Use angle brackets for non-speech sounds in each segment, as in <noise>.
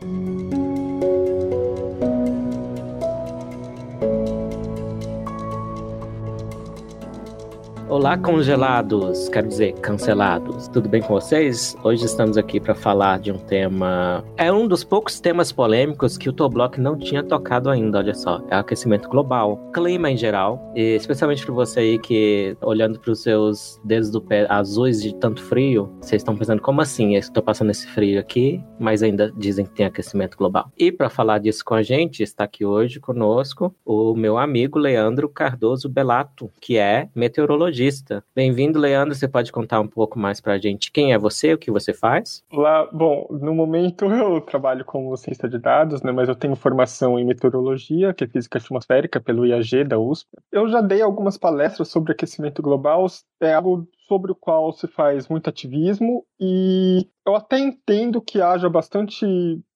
Thank you. Olá, congelados, quero dizer, cancelados. Tudo bem com vocês? Hoje estamos aqui para falar de um tema. É um dos poucos temas polêmicos que o Toblock não tinha tocado ainda, olha só. É o aquecimento global, clima em geral, e especialmente para você aí que, olhando para os seus dedos do pé azuis de tanto frio, vocês estão pensando, como assim? Eu estou passando esse frio aqui, mas ainda dizem que tem aquecimento global. E para falar disso com a gente, está aqui hoje conosco o meu amigo Leandro Cardoso Belato, que é meteorologista Bem-vindo, Leandro. Você pode contar um pouco mais para a gente quem é você, o que você faz? Lá, bom, no momento <laughs> eu trabalho como cientista de dados, né, mas eu tenho formação em meteorologia, que é física atmosférica pelo IAG da USP. Eu já dei algumas palestras sobre aquecimento global, é algo sobre o qual se faz muito ativismo e eu até entendo que haja bastante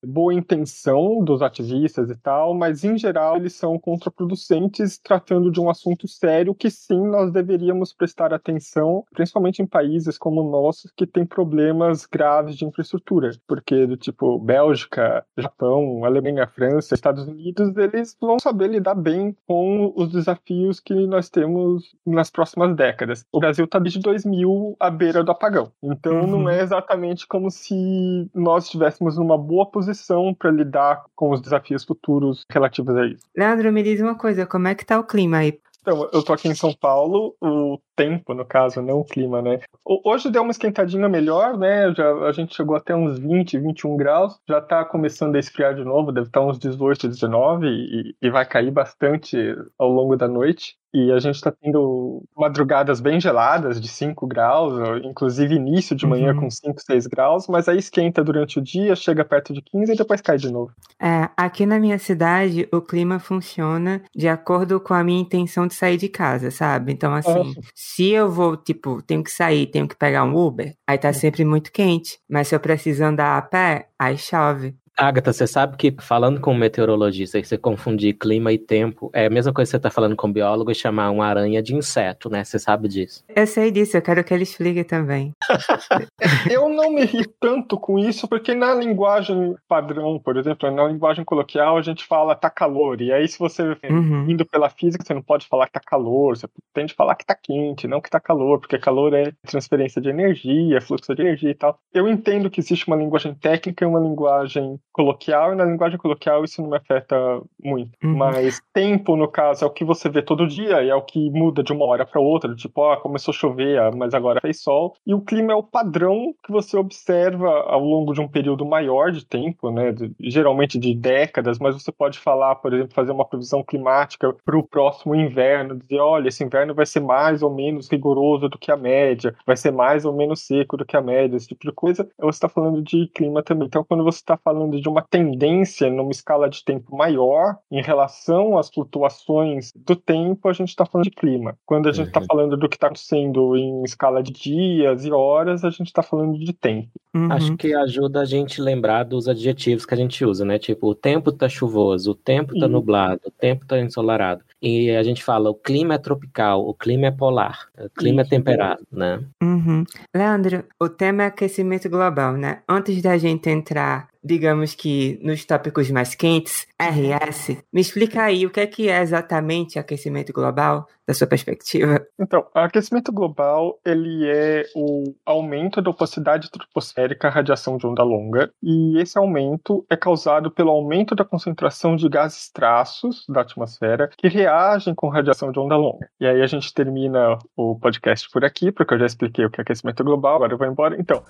boa intenção dos ativistas e tal, mas em geral eles são contraproducentes tratando de um assunto sério que sim nós deveríamos prestar atenção, principalmente em países como o nosso que tem problemas graves de infraestrutura, porque do tipo Bélgica, Japão, Alemanha, França, Estados Unidos, eles vão saber lidar bem com os desafios que nós temos nas próximas décadas. O Brasil está desde 2000 à beira do apagão, então uhum. não é exatamente como se nós estivéssemos numa boa posição para lidar com os desafios futuros relativos a isso. Leandro, me diz uma coisa, como é que tá o clima aí? Então, eu tô aqui em São Paulo, o tempo, no caso, não o clima, né? Hoje deu uma esquentadinha melhor, né? Já, a gente chegou até uns 20, 21 graus, já tá começando a esfriar de novo, deve estar uns 18, 19 e, e vai cair bastante ao longo da noite. E a gente está tendo madrugadas bem geladas, de 5 graus, inclusive início de manhã uhum. com 5, 6 graus, mas aí esquenta durante o dia, chega perto de 15 e depois cai de novo. É, aqui na minha cidade, o clima funciona de acordo com a minha intenção de sair de casa, sabe? Então, assim, uhum. se eu vou, tipo, tenho que sair, tenho que pegar um Uber, aí tá sempre muito quente. Mas se eu preciso andar a pé, aí chove. Agatha, você sabe que falando com um meteorologista, você confundir clima e tempo, é a mesma coisa que você está falando com um biólogo e chamar uma aranha de inseto, né? Você sabe disso. Eu sei disso, eu quero que ele explique também. <laughs> eu não me ri tanto com isso, porque na linguagem padrão, por exemplo, na linguagem coloquial, a gente fala tá calor. E aí, se você uhum. indo pela física, você não pode falar que tá calor, você tem de falar que tá quente, não que tá calor, porque calor é transferência de energia, fluxo de energia e tal. Eu entendo que existe uma linguagem técnica e uma linguagem coloquial, e na linguagem coloquial isso não me afeta muito. Uhum. Mas tempo, no caso, é o que você vê todo dia e é o que muda de uma hora para outra. Tipo, ó, começou a chover, ah, mas agora fez sol. E o clima é o padrão que você observa ao longo de um período maior de tempo, né? De, geralmente de décadas, mas você pode falar, por exemplo, fazer uma previsão climática para o próximo inverno, dizer, olha, esse inverno vai ser mais ou menos rigoroso do que a média, vai ser mais ou menos seco do que a média, esse tipo de coisa. Você está falando de clima também. Então, quando você está falando de uma tendência numa escala de tempo maior em relação às flutuações do tempo, a gente está falando de clima. Quando a gente está uhum. falando do que está acontecendo em escala de dias e horas, a gente está falando de tempo. Uhum. Acho que ajuda a gente lembrar dos adjetivos que a gente usa, né? Tipo, o tempo está chuvoso, o tempo está nublado, o tempo está ensolarado. E a gente fala, o clima é tropical, o clima é polar, o clima Isso. é temperado, né? Uhum. Leandro, o tema é aquecimento global, né? Antes da gente entrar digamos que nos tópicos mais quentes, RS, me explica aí o que é que é exatamente aquecimento global, da sua perspectiva. Então, aquecimento global, ele é o aumento da opacidade troposférica à radiação de onda longa, e esse aumento é causado pelo aumento da concentração de gases traços da atmosfera que reagem com radiação de onda longa. E aí a gente termina o podcast por aqui, porque eu já expliquei o que é aquecimento global, agora eu vou embora. Então,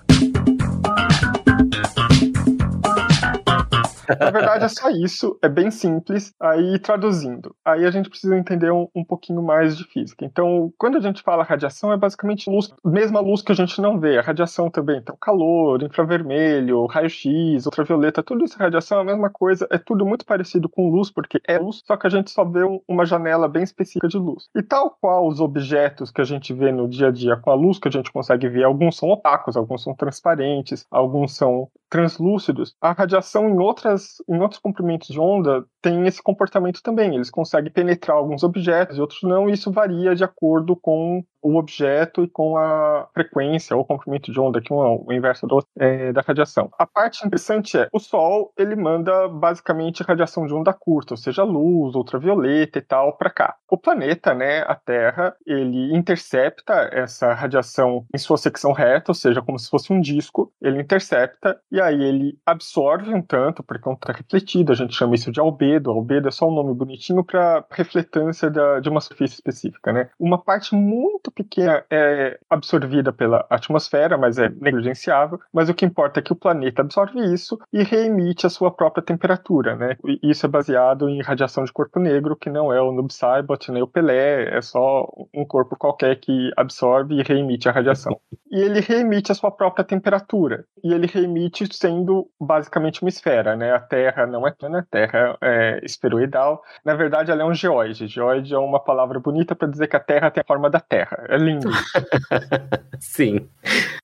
Na verdade, é só isso, é bem simples. Aí, traduzindo, aí a gente precisa entender um, um pouquinho mais de física. Então, quando a gente fala radiação, é basicamente luz, mesma luz que a gente não vê. A radiação também, então, calor, infravermelho, raio-x, ultravioleta, tudo isso é radiação, é a mesma coisa, é tudo muito parecido com luz, porque é luz, só que a gente só vê um, uma janela bem específica de luz. E tal qual os objetos que a gente vê no dia a dia com a luz que a gente consegue ver, alguns são opacos, alguns são transparentes, alguns são translúcidos, a radiação em outras em outros comprimentos de onda têm esse comportamento também. Eles conseguem penetrar alguns objetos e outros não, e isso varia de acordo com o objeto e com a frequência ou comprimento de onda, que é o inverso do, é, da radiação. A parte interessante é, o Sol, ele manda basicamente radiação de onda curta, ou seja, luz, ultravioleta e tal, para cá. O planeta, né, a Terra, ele intercepta essa radiação em sua secção reta, ou seja, como se fosse um disco, ele intercepta e aí ele absorve um tanto, porque é um refletido, a gente chama isso de albedo. Albedo é só um nome bonitinho para <laughs> refletância da, de uma superfície específica, né? Uma parte muito pequena é absorvida pela atmosfera, mas é negligenciável. Mas o que importa é que o planeta absorve isso e reemite a sua própria temperatura, né? E isso é baseado em radiação de corpo negro, que não é o Noob Saibot nem o Pelé, é só um corpo qualquer que absorve e reemite a radiação. E ele reemite a sua própria temperatura. E ele reemite sendo basicamente uma esfera, né? A Terra não é plana, a Terra é esferoidal. Na verdade, ela é um geoide. Geoide é uma palavra bonita para dizer que a Terra tem a forma da Terra. É lindo. <laughs> Sim.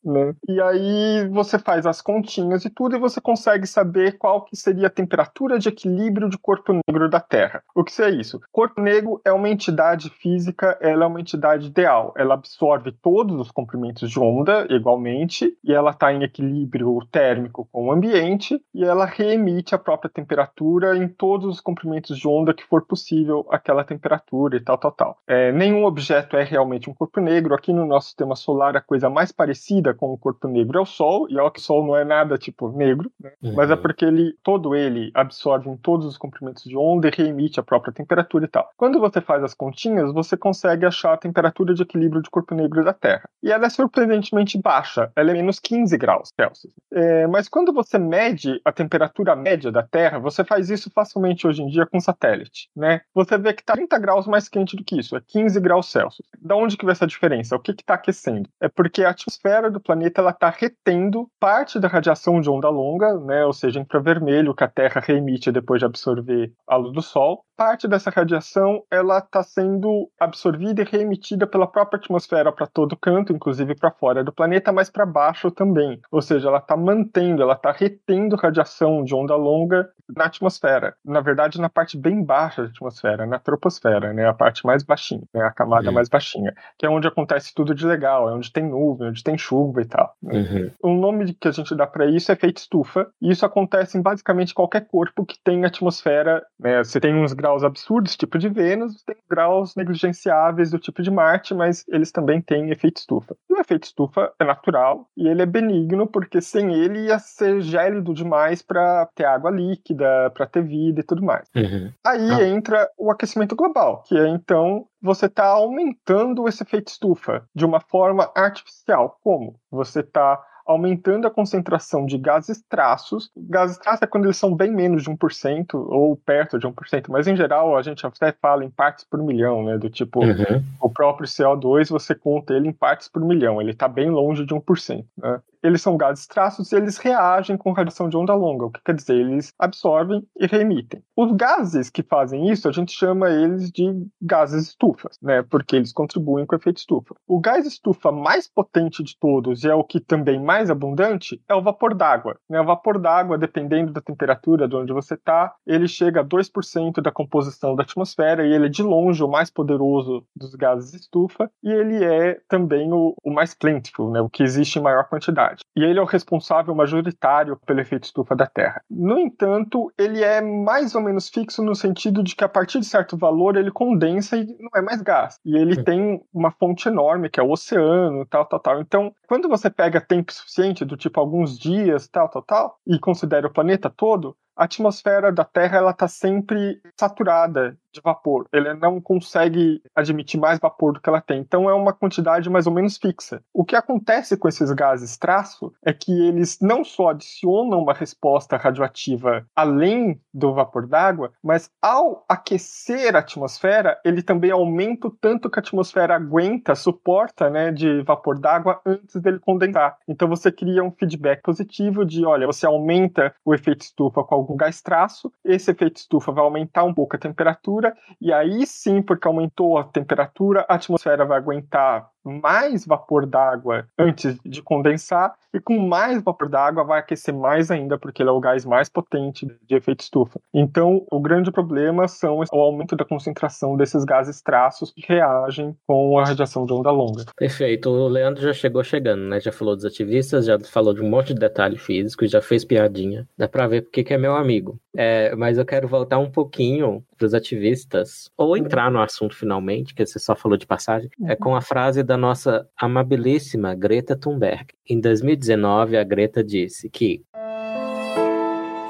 Né? E aí você faz as continhas e tudo e você consegue saber qual que seria a temperatura de equilíbrio de corpo negro da Terra. O que é isso? Corpo negro é uma entidade física, ela é uma entidade ideal. Ela absorve todos os comprimentos de onda igualmente e ela está em equilíbrio térmico com o ambiente e ela reemite a própria temperatura em todos os comprimentos de onda que for possível aquela temperatura e tal, tal, tal. É, nenhum objeto é realmente um corpo negro. Aqui no nosso sistema solar, a coisa mais parecida com o corpo negro é o Sol, e ó que o Sol não é nada tipo negro, né? uhum. mas é porque ele todo ele absorve em todos os comprimentos de onda e reemite a própria temperatura e tal. Quando você faz as continhas, você consegue achar a temperatura de equilíbrio de corpo negro da Terra. E ela é surpreendentemente baixa, ela é menos 15 graus Celsius. É, mas quando você mede a temperatura média da Terra, você faz isso facilmente hoje em dia com satélite, né? Você vê que está 30 graus mais quente do que isso, é 15 graus Celsius. Da onde que vai essa diferença? O que está aquecendo? É porque a atmosfera do planeta ela está retendo parte da radiação de onda longa, né, ou seja, infravermelho que a Terra reemite depois de absorver a luz do Sol, parte dessa radiação ela está sendo absorvida e reemitida pela própria atmosfera para todo canto, inclusive para fora do planeta, mas para baixo também. Ou seja, ela está mantendo, ela está retendo radiação de onda longa na atmosfera. Na verdade, na parte bem baixa da atmosfera, na troposfera, né, a parte mais baixinha, né, a camada uhum. mais baixinha, que é onde acontece tudo de legal, é onde tem nuvem, onde tem chuva e tal. Né? Uhum. O nome que a gente dá para isso é efeito estufa, e isso acontece em basicamente qualquer corpo que tem atmosfera. Né, você tem uns graus graus absurdos, tipo de Vênus, tem graus negligenciáveis do tipo de Marte, mas eles também têm efeito estufa. E o efeito estufa é natural e ele é benigno, porque sem ele ia ser gélido demais para ter água líquida, para ter vida e tudo mais. Uhum. Aí ah. entra o aquecimento global, que é então você está aumentando esse efeito estufa de uma forma artificial. Como? Você está aumentando a concentração de gases traços. Gases traços é quando eles são bem menos de 1% ou perto de 1%, mas em geral a gente até fala em partes por milhão, né? Do tipo, uhum. o próprio CO2 você conta ele em partes por milhão, ele está bem longe de 1%. Né? Eles são gases traços e eles reagem com radiação de onda longa, o que quer dizer, eles absorvem e reemitem. Os gases que fazem isso, a gente chama eles de gases estufas, né, porque eles contribuem com o efeito estufa. O gás estufa mais potente de todos e é o que também mais abundante é o vapor d'água. Né? O vapor d'água, dependendo da temperatura de onde você está, ele chega a 2% da composição da atmosfera e ele é de longe o mais poderoso dos gases estufa e ele é também o, o mais plentiful, né, o que existe em maior quantidade. E ele é o responsável majoritário pelo efeito estufa da Terra. No entanto, ele é mais ou menos fixo no sentido de que a partir de certo valor ele condensa e não é mais gás. E ele tem uma fonte enorme, que é o oceano, tal, tal, tal. Então, quando você pega tempo suficiente, do tipo alguns dias, tal, tal, tal, e considera o planeta todo, a atmosfera da Terra ela está sempre saturada de vapor. Ele não consegue admitir mais vapor do que ela tem. Então é uma quantidade mais ou menos fixa. O que acontece com esses gases traço é que eles não só adicionam uma resposta radioativa além do vapor d'água, mas ao aquecer a atmosfera, ele também aumenta o tanto que a atmosfera aguenta, suporta, né, de vapor d'água antes dele condensar. Então você cria um feedback positivo de, olha, você aumenta o efeito estufa com algum gás traço, esse efeito estufa vai aumentar um pouco a temperatura e aí sim, porque aumentou a temperatura, a atmosfera vai aguentar mais vapor d'água antes de condensar, e com mais vapor d'água vai aquecer mais ainda, porque ele é o gás mais potente de efeito estufa. Então, o grande problema são o aumento da concentração desses gases traços que reagem com a radiação de onda longa. Perfeito. O Leandro já chegou chegando, né? Já falou dos ativistas, já falou de um monte de detalhe físico, já fez piadinha. Dá pra ver porque que é meu amigo. É, mas eu quero voltar um pouquinho pros ativistas, ou entrar no assunto finalmente, que você só falou de passagem, é com a frase da nossa amabilíssima Greta Thunberg. Em 2019, a Greta disse que.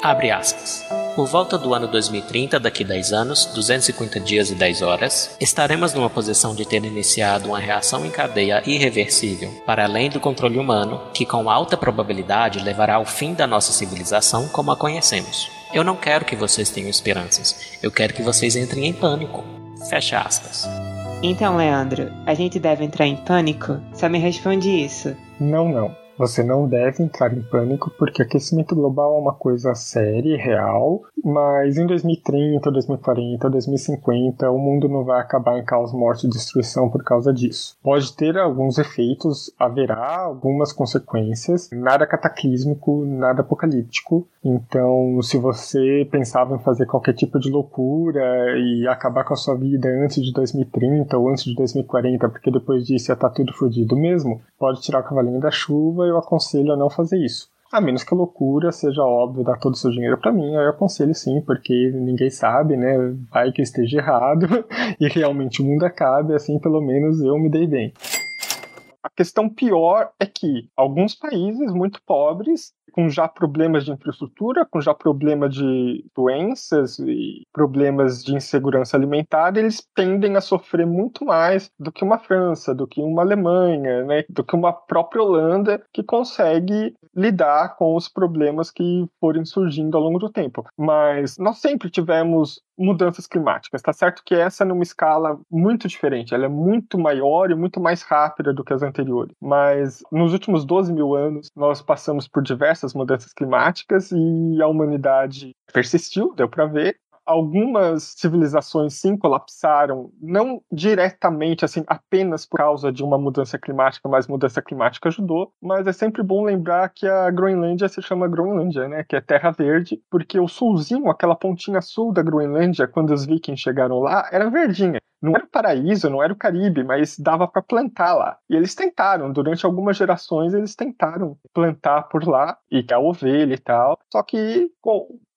Abre aspas. Por volta do ano 2030, daqui 10 anos, 250 dias e 10 horas, estaremos numa posição de ter iniciado uma reação em cadeia irreversível, para além do controle humano, que com alta probabilidade levará ao fim da nossa civilização como a conhecemos. Eu não quero que vocês tenham esperanças, eu quero que vocês entrem em pânico. Fecha aspas. Então, Leandro, a gente deve entrar em pânico? Só me responde isso. Não, não. Você não deve entrar em pânico porque aquecimento global é uma coisa séria e real, mas em 2030, 2040, 2050 o mundo não vai acabar em caos, morte e destruição por causa disso. Pode ter alguns efeitos, haverá algumas consequências, nada cataclísmico, nada apocalíptico. Então, se você pensava em fazer qualquer tipo de loucura e acabar com a sua vida antes de 2030 ou antes de 2040, porque depois disso ia estar tá tudo fodido mesmo, pode tirar o cavalinho da chuva eu aconselho a não fazer isso. A menos que a loucura seja óbvio dar todo o seu dinheiro para mim, eu aconselho sim, porque ninguém sabe, né? Vai que esteja errado <laughs> e realmente o mundo acabe, assim pelo menos eu me dei bem. A questão pior é que alguns países muito pobres com já problemas de infraestrutura, com já problema de doenças e problemas de insegurança alimentar, eles tendem a sofrer muito mais do que uma França, do que uma Alemanha, né, do que uma própria Holanda, que consegue lidar com os problemas que forem surgindo ao longo do tempo. Mas nós sempre tivemos mudanças climáticas. Tá certo que essa é numa escala muito diferente, ela é muito maior e muito mais rápida do que as anteriores. Mas nos últimos 12 mil anos, nós passamos por diversas mudanças climáticas e a humanidade persistiu, deu para ver, algumas civilizações sim colapsaram, não diretamente, assim, apenas por causa de uma mudança climática, mas mudança climática ajudou. Mas é sempre bom lembrar que a Groenlândia se chama Groenlândia, né? Que é terra verde, porque o sulzinho, aquela pontinha sul da Groenlândia, quando os vikings chegaram lá, era verdinha. Não era o paraíso, não era o Caribe, mas dava para plantar lá. E eles tentaram, durante algumas gerações, eles tentaram plantar por lá, e que a ovelha e tal. Só que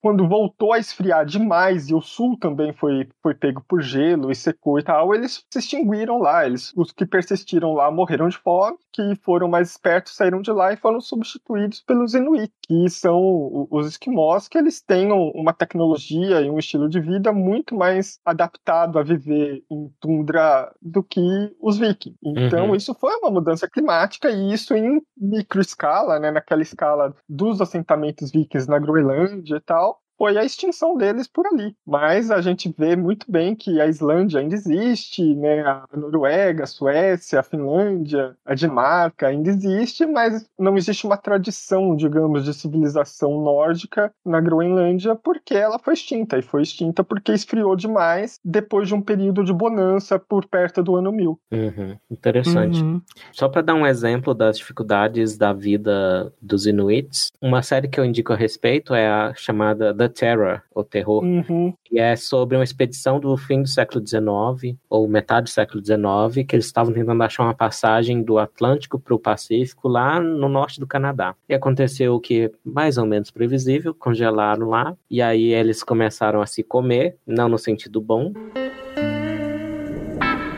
quando voltou a esfriar demais e o sul também foi, foi pego por gelo e secou e tal, eles se extinguiram lá. Eles, os que persistiram lá morreram de fome, que foram mais espertos saíram de lá e foram substituídos pelos Inuit, que são os esquimós, que eles têm uma tecnologia e um estilo de vida muito mais adaptado a viver em tundra do que os vikings. Então, uhum. isso foi uma mudança climática e isso em microescala, né, naquela escala dos assentamentos vikings na Groenlândia e tal, foi a extinção deles por ali. Mas a gente vê muito bem que a Islândia ainda existe, né? a Noruega, a Suécia, a Finlândia, a Dinamarca ainda existe, mas não existe uma tradição, digamos, de civilização nórdica na Groenlândia porque ela foi extinta. E foi extinta porque esfriou demais depois de um período de bonança por perto do ano 1000. Uhum. Interessante. Uhum. Só para dar um exemplo das dificuldades da vida dos Inuits, uma série que eu indico a respeito é a chamada The Terror, o terror, uhum. que é sobre uma expedição do fim do século XIX, ou metade do século XIX, que eles estavam tentando achar uma passagem do Atlântico para o Pacífico, lá no norte do Canadá. E aconteceu o que mais ou menos previsível, congelaram lá, e aí eles começaram a se comer, não no sentido bom,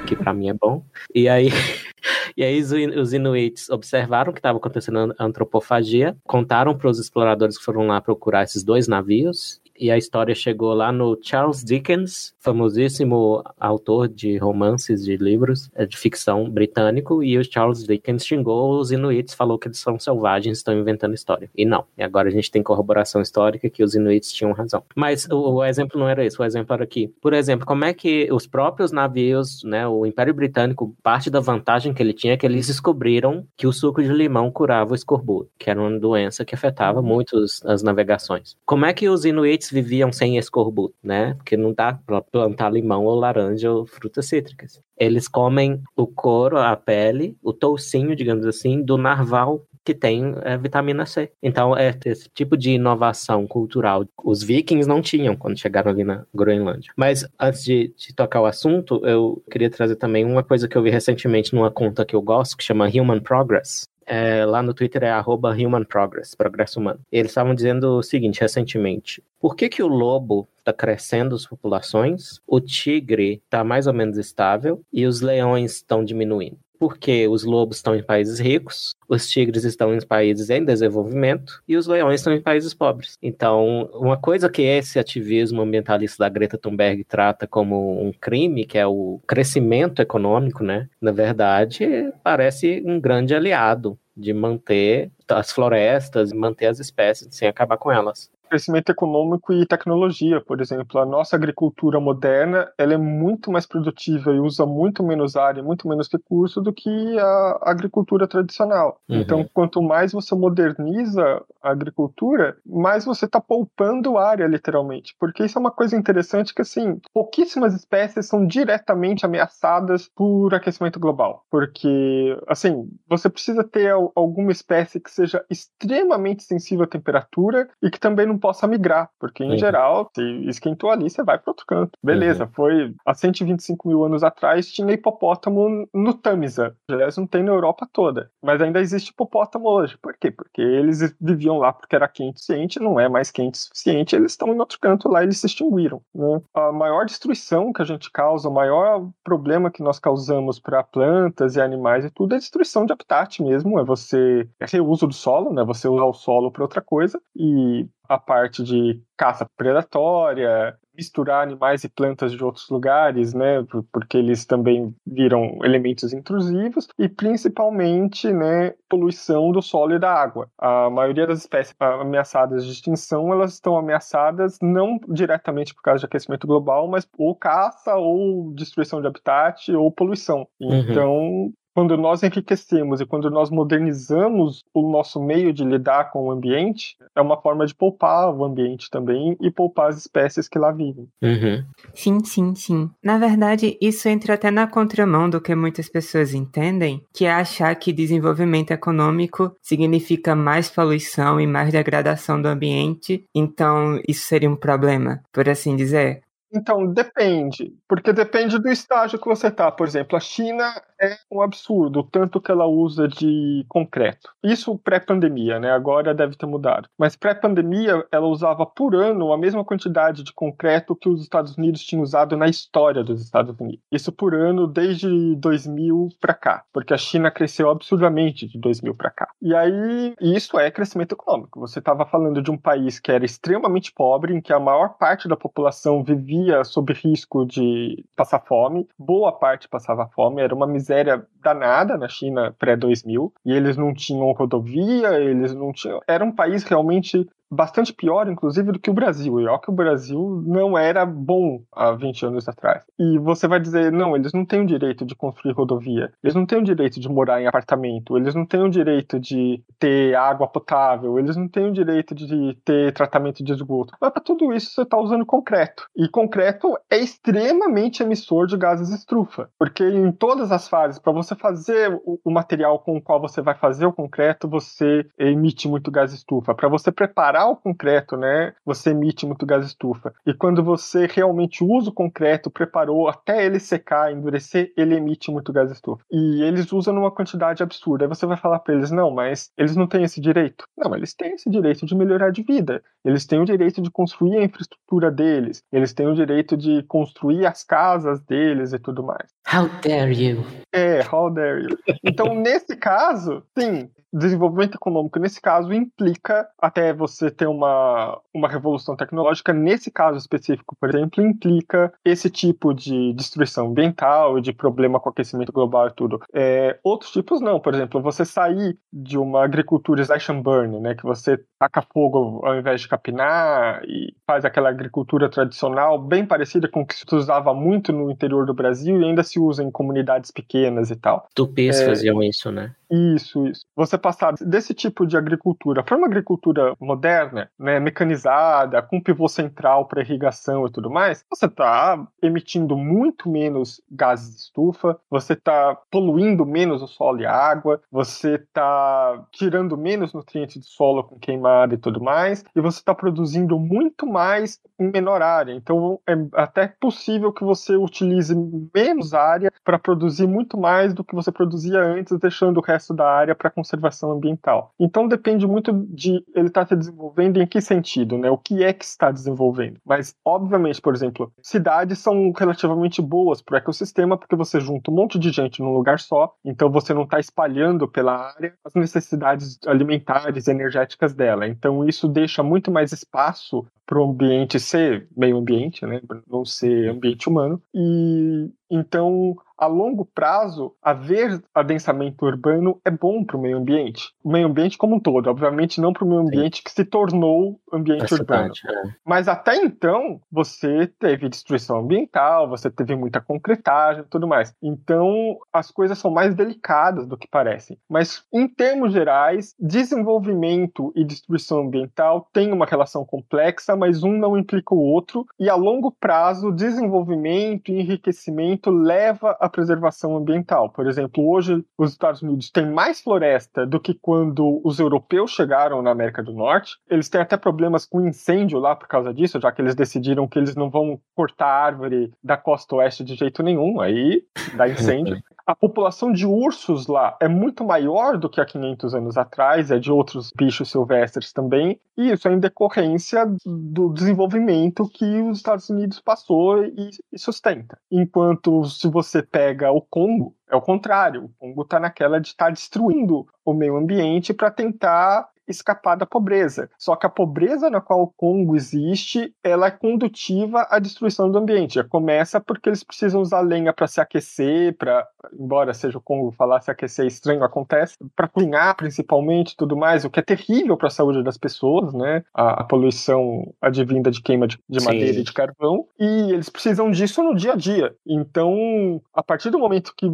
que para mim é bom. E aí <laughs> E aí os Inuits observaram que estava acontecendo a antropofagia, contaram para os exploradores que foram lá procurar esses dois navios e a história chegou lá no Charles Dickens, famosíssimo autor de romances, de livros é, de ficção britânico, e o Charles Dickens xingou os Inuits, falou que eles são selvagens, estão inventando história. E não. E agora a gente tem corroboração histórica que os Inuits tinham razão. Mas o, o exemplo não era esse, o exemplo era que, por exemplo, como é que os próprios navios, né, o Império Britânico, parte da vantagem que ele tinha é que eles descobriram que o suco de limão curava o escorbuto, que era uma doença que afetava muito as navegações. Como é que os Inuits antes viviam sem escorbuto, né? Porque não dá para plantar limão ou laranja ou frutas cítricas. Eles comem o couro, a pele, o toucinho, digamos assim, do narval que tem é, vitamina C. Então, é esse tipo de inovação cultural. Os vikings não tinham quando chegaram ali na Groenlândia. Mas antes de, de, tocar o assunto, eu queria trazer também uma coisa que eu vi recentemente numa conta que eu gosto, que chama Human Progress. É, lá no Twitter é arroba Human Progress, progresso humano. Eles estavam dizendo o seguinte recentemente: por que, que o lobo está crescendo as populações, o tigre está mais ou menos estável e os leões estão diminuindo? Porque os lobos estão em países ricos, os tigres estão em países em desenvolvimento e os leões estão em países pobres. Então, uma coisa que esse ativismo ambientalista da Greta Thunberg trata como um crime, que é o crescimento econômico, né? Na verdade, parece um grande aliado de manter as florestas, manter as espécies sem acabar com elas crescimento econômico e tecnologia, por exemplo. A nossa agricultura moderna ela é muito mais produtiva e usa muito menos área, muito menos recurso do que a agricultura tradicional. Uhum. Então, quanto mais você moderniza a agricultura, mais você está poupando área, literalmente. Porque isso é uma coisa interessante que, assim, pouquíssimas espécies são diretamente ameaçadas por aquecimento global. Porque, assim, você precisa ter alguma espécie que seja extremamente sensível à temperatura e que também não não possa migrar, porque em uhum. geral, se esquentou ali, você vai para outro canto. Beleza, uhum. foi há 125 mil anos atrás, tinha hipopótamo no Tamisa. Aliás, não tem na Europa toda, mas ainda existe hipopótamo hoje. Por quê? Porque eles viviam lá porque era quente o suficiente, não é mais quente o suficiente, eles estão em outro canto lá, eles se extinguiram. Né? A maior destruição que a gente causa, o maior problema que nós causamos para plantas e animais e tudo é destruição de habitat mesmo, é você é reuso do solo, né? Você usar o solo para outra coisa e a parte de caça predatória, misturar animais e plantas de outros lugares, né, porque eles também viram elementos intrusivos e principalmente, né, poluição do solo e da água. A maioria das espécies ameaçadas de extinção, elas estão ameaçadas não diretamente por causa de aquecimento global, mas ou caça ou destruição de habitat ou poluição. Uhum. Quando nós enriquecemos e quando nós modernizamos o nosso meio de lidar com o ambiente, é uma forma de poupar o ambiente também e poupar as espécies que lá vivem. Uhum. Sim, sim, sim. Na verdade, isso entra até na contramão do que muitas pessoas entendem, que é achar que desenvolvimento econômico significa mais poluição e mais degradação do ambiente, então isso seria um problema, por assim dizer. Então, depende, porque depende do estágio que você está. Por exemplo, a China é um absurdo, o tanto que ela usa de concreto. Isso pré-pandemia, né? Agora deve ter mudado. Mas pré-pandemia, ela usava por ano a mesma quantidade de concreto que os Estados Unidos tinham usado na história dos Estados Unidos. Isso por ano desde 2000 para cá, porque a China cresceu absurdamente de 2000 para cá. E aí, isso é crescimento econômico. Você estava falando de um país que era extremamente pobre, em que a maior parte da população vivia vivia sob risco de passar fome, boa parte passava fome, era uma miséria danada na China pré-2000, e eles não tinham rodovia, eles não tinham. Era um país realmente bastante pior, inclusive, do que o Brasil. E ó que o Brasil não era bom há 20 anos atrás. E você vai dizer, não, eles não têm o direito de construir rodovia, eles não têm o direito de morar em apartamento, eles não têm o direito de ter água potável, eles não têm o direito de ter tratamento de esgoto. Mas para tudo isso você está usando concreto. E concreto é extremamente emissor de gases estufa, porque em todas as fases, para você fazer o material com o qual você vai fazer o concreto, você emite muito gás estufa. Para você preparar preparar o concreto, né, você emite muito gás estufa. E quando você realmente usa o concreto, preparou até ele secar, endurecer, ele emite muito gás estufa. E eles usam numa quantidade absurda. Aí você vai falar para eles: não, mas eles não têm esse direito. Não, eles têm esse direito de melhorar de vida. Eles têm o direito de construir a infraestrutura deles. Eles têm o direito de construir as casas deles e tudo mais. How dare you? É, how dare you? Então, nesse caso, sim, desenvolvimento econômico, nesse caso, implica até você ter uma, uma revolução tecnológica. Nesse caso específico, por exemplo, implica esse tipo de destruição ambiental e de problema com aquecimento global e tudo. É, outros tipos não. Por exemplo, você sair de uma agricultura slash and burn, né, que você taca fogo ao invés de capinar e faz aquela agricultura tradicional bem parecida com o que se usava muito no interior do Brasil e ainda se usa em comunidades pequenas e tal. Tupis é, faziam isso, né? Isso, isso. Você você passar desse tipo de agricultura para uma agricultura moderna, né, mecanizada, com pivô central para irrigação e tudo mais, você está emitindo muito menos gases de estufa, você está poluindo menos o solo e a água, você está tirando menos nutrientes do solo com queimada e tudo mais, e você está produzindo muito mais em menor área. Então é até possível que você utilize menos área para produzir muito mais do que você produzia antes, deixando o resto da área para conservação ambiental. Então depende muito de ele estar tá se desenvolvendo em que sentido, né? O que é que está desenvolvendo. Mas, obviamente, por exemplo, cidades são relativamente boas para o ecossistema porque você junta um monte de gente num lugar só, então você não está espalhando pela área as necessidades alimentares energéticas dela. Então isso deixa muito mais espaço para o ambiente ser meio ambiente, né, não ser ambiente humano. E então a longo prazo, haver adensamento urbano é bom para o meio ambiente. O meio ambiente como um todo, obviamente não para o meio ambiente Sim. que se tornou ambiente a urbano. Cidade, é. Mas até então, você teve destruição ambiental, você teve muita concretagem e tudo mais. Então, as coisas são mais delicadas do que parecem. Mas, em termos gerais, desenvolvimento e destruição ambiental têm uma relação complexa, mas um não implica o outro. E a longo prazo, desenvolvimento e enriquecimento leva a preservação ambiental. Por exemplo, hoje os Estados Unidos têm mais floresta do que quando os europeus chegaram na América do Norte. Eles têm até problemas com incêndio lá por causa disso, já que eles decidiram que eles não vão cortar árvore da costa oeste de jeito nenhum, aí dá incêndio. <laughs> a população de ursos lá é muito maior do que há 500 anos atrás, é de outros bichos silvestres também, e isso é em decorrência do desenvolvimento que os Estados Unidos passou e, e sustenta. Enquanto se você pega o Congo, é o contrário. O Congo está naquela de estar tá destruindo o meio ambiente para tentar escapar da pobreza. Só que a pobreza na qual o Congo existe, ela é condutiva à destruição do ambiente. Já começa porque eles precisam usar lenha para se aquecer, para embora seja o Congo falar se aquecer é estranho, acontece, para cozinhar principalmente, tudo mais, o que é terrível para a saúde das pessoas, né? A, a poluição advinda de queima de, de madeira e de carvão, e eles precisam disso no dia a dia. Então, a partir do momento que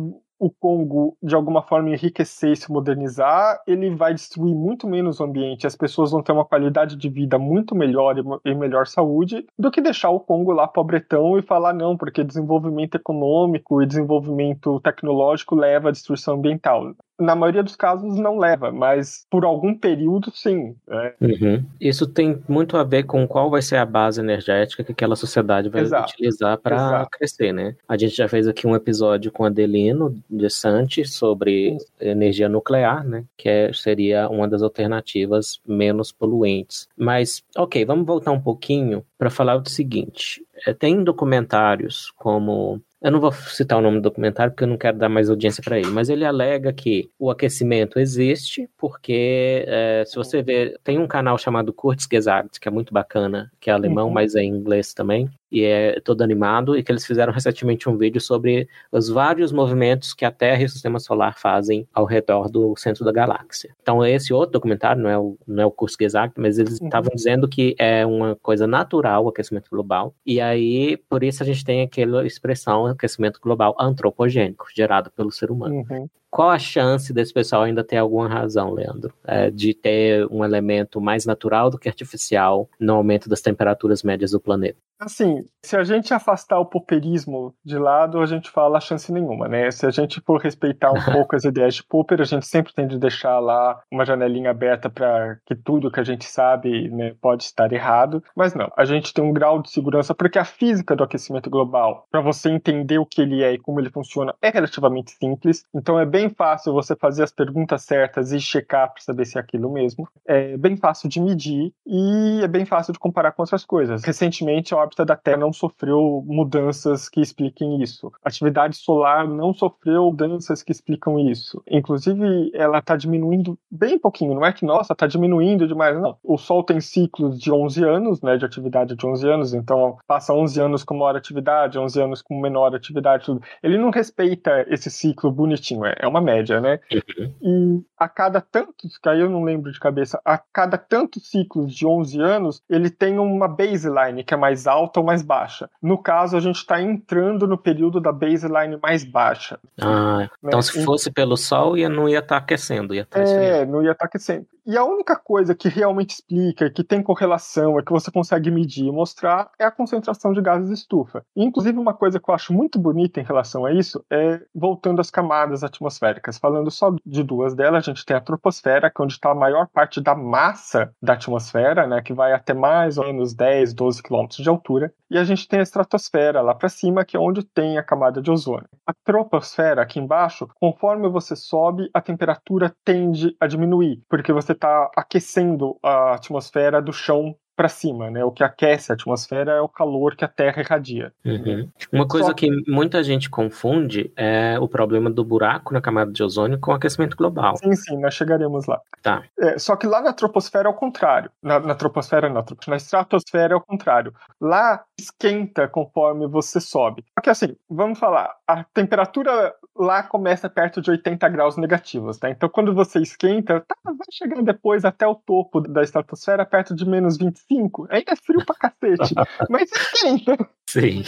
o Congo de alguma forma enriquecer e se modernizar, ele vai destruir muito menos o ambiente. As pessoas vão ter uma qualidade de vida muito melhor e melhor saúde do que deixar o Congo lá pobretão e falar não, porque desenvolvimento econômico e desenvolvimento tecnológico leva à destruição ambiental na maioria dos casos não leva, mas por algum período sim. É. Uhum. Isso tem muito a ver com qual vai ser a base energética que aquela sociedade vai Exato. utilizar para crescer, né? A gente já fez aqui um episódio com Adelino de Sante sobre energia nuclear, né? Que é, seria uma das alternativas menos poluentes. Mas, ok, vamos voltar um pouquinho para falar o seguinte. É, tem documentários como eu não vou citar o nome do documentário porque eu não quero dar mais audiência para ele, mas ele alega que o aquecimento existe porque é, se você ver, tem um canal chamado Kurzgesagt, que é muito bacana, que é alemão, uhum. mas é em inglês também, e é todo animado, e que eles fizeram recentemente um vídeo sobre os vários movimentos que a Terra e o Sistema Solar fazem ao redor do centro da galáxia. Então, esse outro documentário, não é o, não é o exato, mas eles uhum. estavam dizendo que é uma coisa natural o aquecimento global, e aí, por isso a gente tem aquela expressão aquecimento global antropogênico, gerado pelo ser humano. Uhum qual a chance desse pessoal ainda ter alguma razão, Leandro? É, de ter um elemento mais natural do que artificial no aumento das temperaturas médias do planeta? Assim, se a gente afastar o popperismo de lado, a gente fala chance nenhuma, né? Se a gente for respeitar um <laughs> pouco as ideias de Popper, a gente sempre tem de deixar lá uma janelinha aberta para que tudo que a gente sabe né, pode estar errado. Mas não, a gente tem um grau de segurança porque a física do aquecimento global, para você entender o que ele é e como ele funciona, é relativamente simples. Então é bem fácil você fazer as perguntas certas e checar para saber se é aquilo mesmo. É bem fácil de medir e é bem fácil de comparar com outras coisas. Recentemente, a órbita da Terra não sofreu mudanças que expliquem isso. A atividade solar não sofreu mudanças que explicam isso. Inclusive, ela está diminuindo bem pouquinho. Não é que, nossa, está diminuindo demais, não. O Sol tem ciclos de 11 anos, né, de atividade de 11 anos, então passa 11 anos com maior atividade, 11 anos com menor atividade, tudo. Ele não respeita esse ciclo bonitinho. É, é uma média, né? Uhum. E a cada tantos, que aí eu não lembro de cabeça, a cada tantos ciclos de 11 anos, ele tem uma baseline que é mais alta ou mais baixa. No caso, a gente está entrando no período da baseline mais baixa. Ah, né? então se fosse pelo Sol, ia, não ia estar tá aquecendo, ia estar tá É, não ia estar tá aquecendo. E a única coisa que realmente explica, que tem correlação, é que você consegue medir e mostrar, é a concentração de gases de estufa. Inclusive, uma coisa que eu acho muito bonita em relação a isso é voltando às camadas atmosféricas. Falando só de duas delas, a gente tem a troposfera, que é onde está a maior parte da massa da atmosfera, né, que vai até mais ou menos 10, 12 quilômetros de altura. E a gente tem a estratosfera lá para cima, que é onde tem a camada de ozônio. A troposfera, aqui embaixo, conforme você sobe, a temperatura tende a diminuir, porque você está aquecendo a atmosfera do chão para cima, né? O que aquece a atmosfera é o calor que a Terra irradia. Uhum. Uma coisa que... que... muita gente confunde é o problema do buraco na camada de ozônio com o aquecimento global. Sim, sim, nós chegaremos lá. Tá. É, só que lá na troposfera é o contrário. Na, na troposfera, não, na estratosfera é o contrário. Lá esquenta conforme você sobe. Porque assim, vamos falar, a temperatura lá começa perto de 80 graus negativos, né? Então quando você esquenta, tá, vai chegar depois até o topo da estratosfera perto de menos 25. Ainda é frio pra cacete, <laughs> mas esquenta. Sim.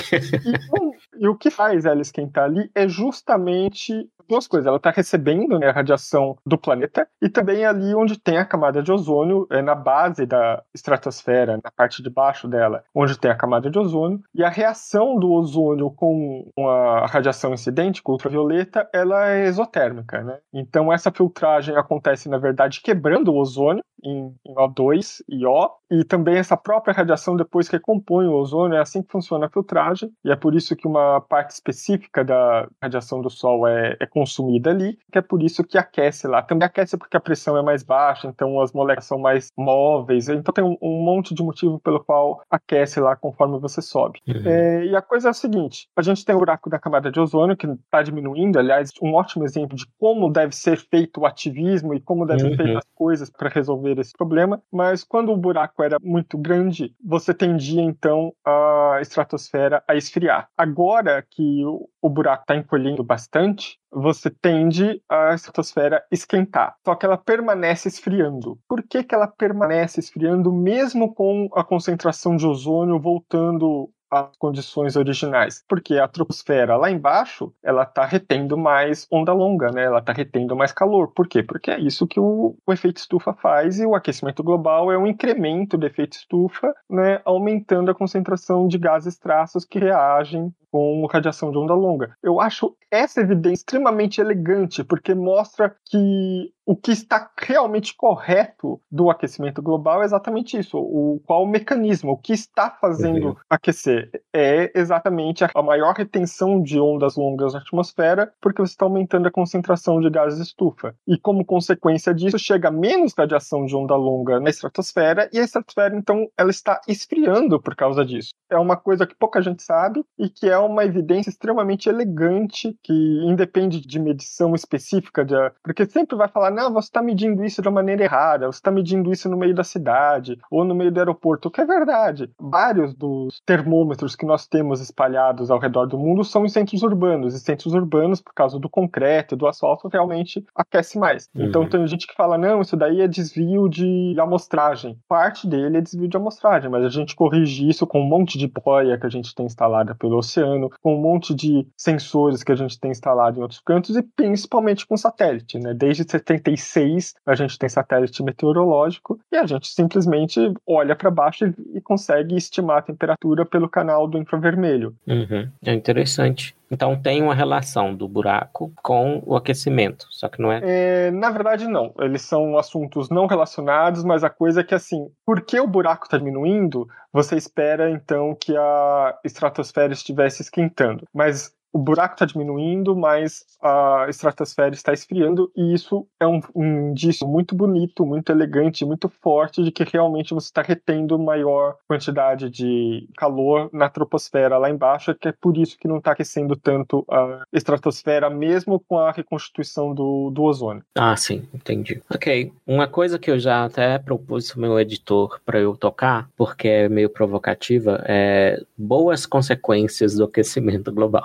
E, e, o que faz ela esquentar ali é justamente duas coisas. Ela está recebendo né, a radiação do planeta e também ali onde tem a camada de ozônio, é na base da estratosfera, na parte de baixo dela, onde tem a camada de ozônio. E a reação do ozônio com a radiação incidente, com ultravioleta, ela é exotérmica. Né? Então essa filtragem acontece, na verdade, quebrando o ozônio em, em O2 e O, e também essa própria radiação depois recompõe o ozônio, é assim que funciona filtragem, e é por isso que uma parte específica da radiação do Sol é, é consumida ali, que é por isso que aquece lá. Também aquece porque a pressão é mais baixa, então as moléculas são mais móveis, então tem um, um monte de motivo pelo qual aquece lá conforme você sobe. Uhum. É, e a coisa é a seguinte, a gente tem o buraco da camada de ozônio, que está diminuindo, aliás, um ótimo exemplo de como deve ser feito o ativismo e como devem uhum. ser feitas as coisas para resolver esse problema, mas quando o buraco era muito grande, você tendia então a estratosfera a esfriar. Agora que o buraco está encolhendo bastante, você tende a estratosfera esquentar. Só que ela permanece esfriando. Por que, que ela permanece esfriando mesmo com a concentração de ozônio voltando as condições originais, porque a troposfera lá embaixo ela está retendo mais onda longa, né? Ela está retendo mais calor. Por quê? Porque é isso que o, o, efeito estufa faz e o aquecimento global é um incremento do efeito estufa, né? Aumentando a concentração de gases traços que reagem com radiação de onda longa. Eu acho essa evidência extremamente elegante, porque mostra que o que está realmente correto do aquecimento global é exatamente isso. O qual o mecanismo, o que está fazendo uhum. aquecer é exatamente a maior retenção de ondas longas na atmosfera, porque você está aumentando a concentração de gases estufa. E como consequência disso, chega menos radiação de onda longa na estratosfera e a estratosfera então ela está esfriando por causa disso. É uma coisa que pouca gente sabe e que é uma evidência extremamente elegante que independe de medição específica, de, porque sempre vai falar, não, você está medindo isso de uma maneira errada, você está medindo isso no meio da cidade ou no meio do aeroporto, o que é verdade. Vários dos termômetros que nós temos espalhados ao redor do mundo são em centros urbanos, e centros urbanos, por causa do concreto, do asfalto, realmente aquece mais. Uhum. Então tem gente que fala, não, isso daí é desvio de amostragem. Parte dele é desvio de amostragem, mas a gente corrige isso com um monte de boia que a gente tem instalada pelo oceano, com um monte de sensores que a gente tem instalado em outros cantos e principalmente com satélite. Né? Desde 76 a gente tem satélite meteorológico e a gente simplesmente olha para baixo e, consegue estimar a temperatura pelo canal do infravermelho. Uhum. É interessante. Então tem uma relação do buraco com o aquecimento, só que não é... é... Na verdade, não. Eles são assuntos não relacionados, mas a coisa é que, assim, porque o buraco está diminuindo, você espera, então, que a estratosfera estivesse esquentando. Mas o buraco está diminuindo, mas a estratosfera está esfriando, e isso é um, um indício muito bonito, muito elegante, muito forte de que realmente você está retendo maior quantidade de calor na troposfera lá embaixo, que é por isso que não está aquecendo tanto a estratosfera, mesmo com a reconstituição do, do ozônio. Ah, sim, entendi. Ok, uma coisa que eu já até propus ao meu editor para eu tocar, porque é meio provocativa, é boas consequências do aquecimento global.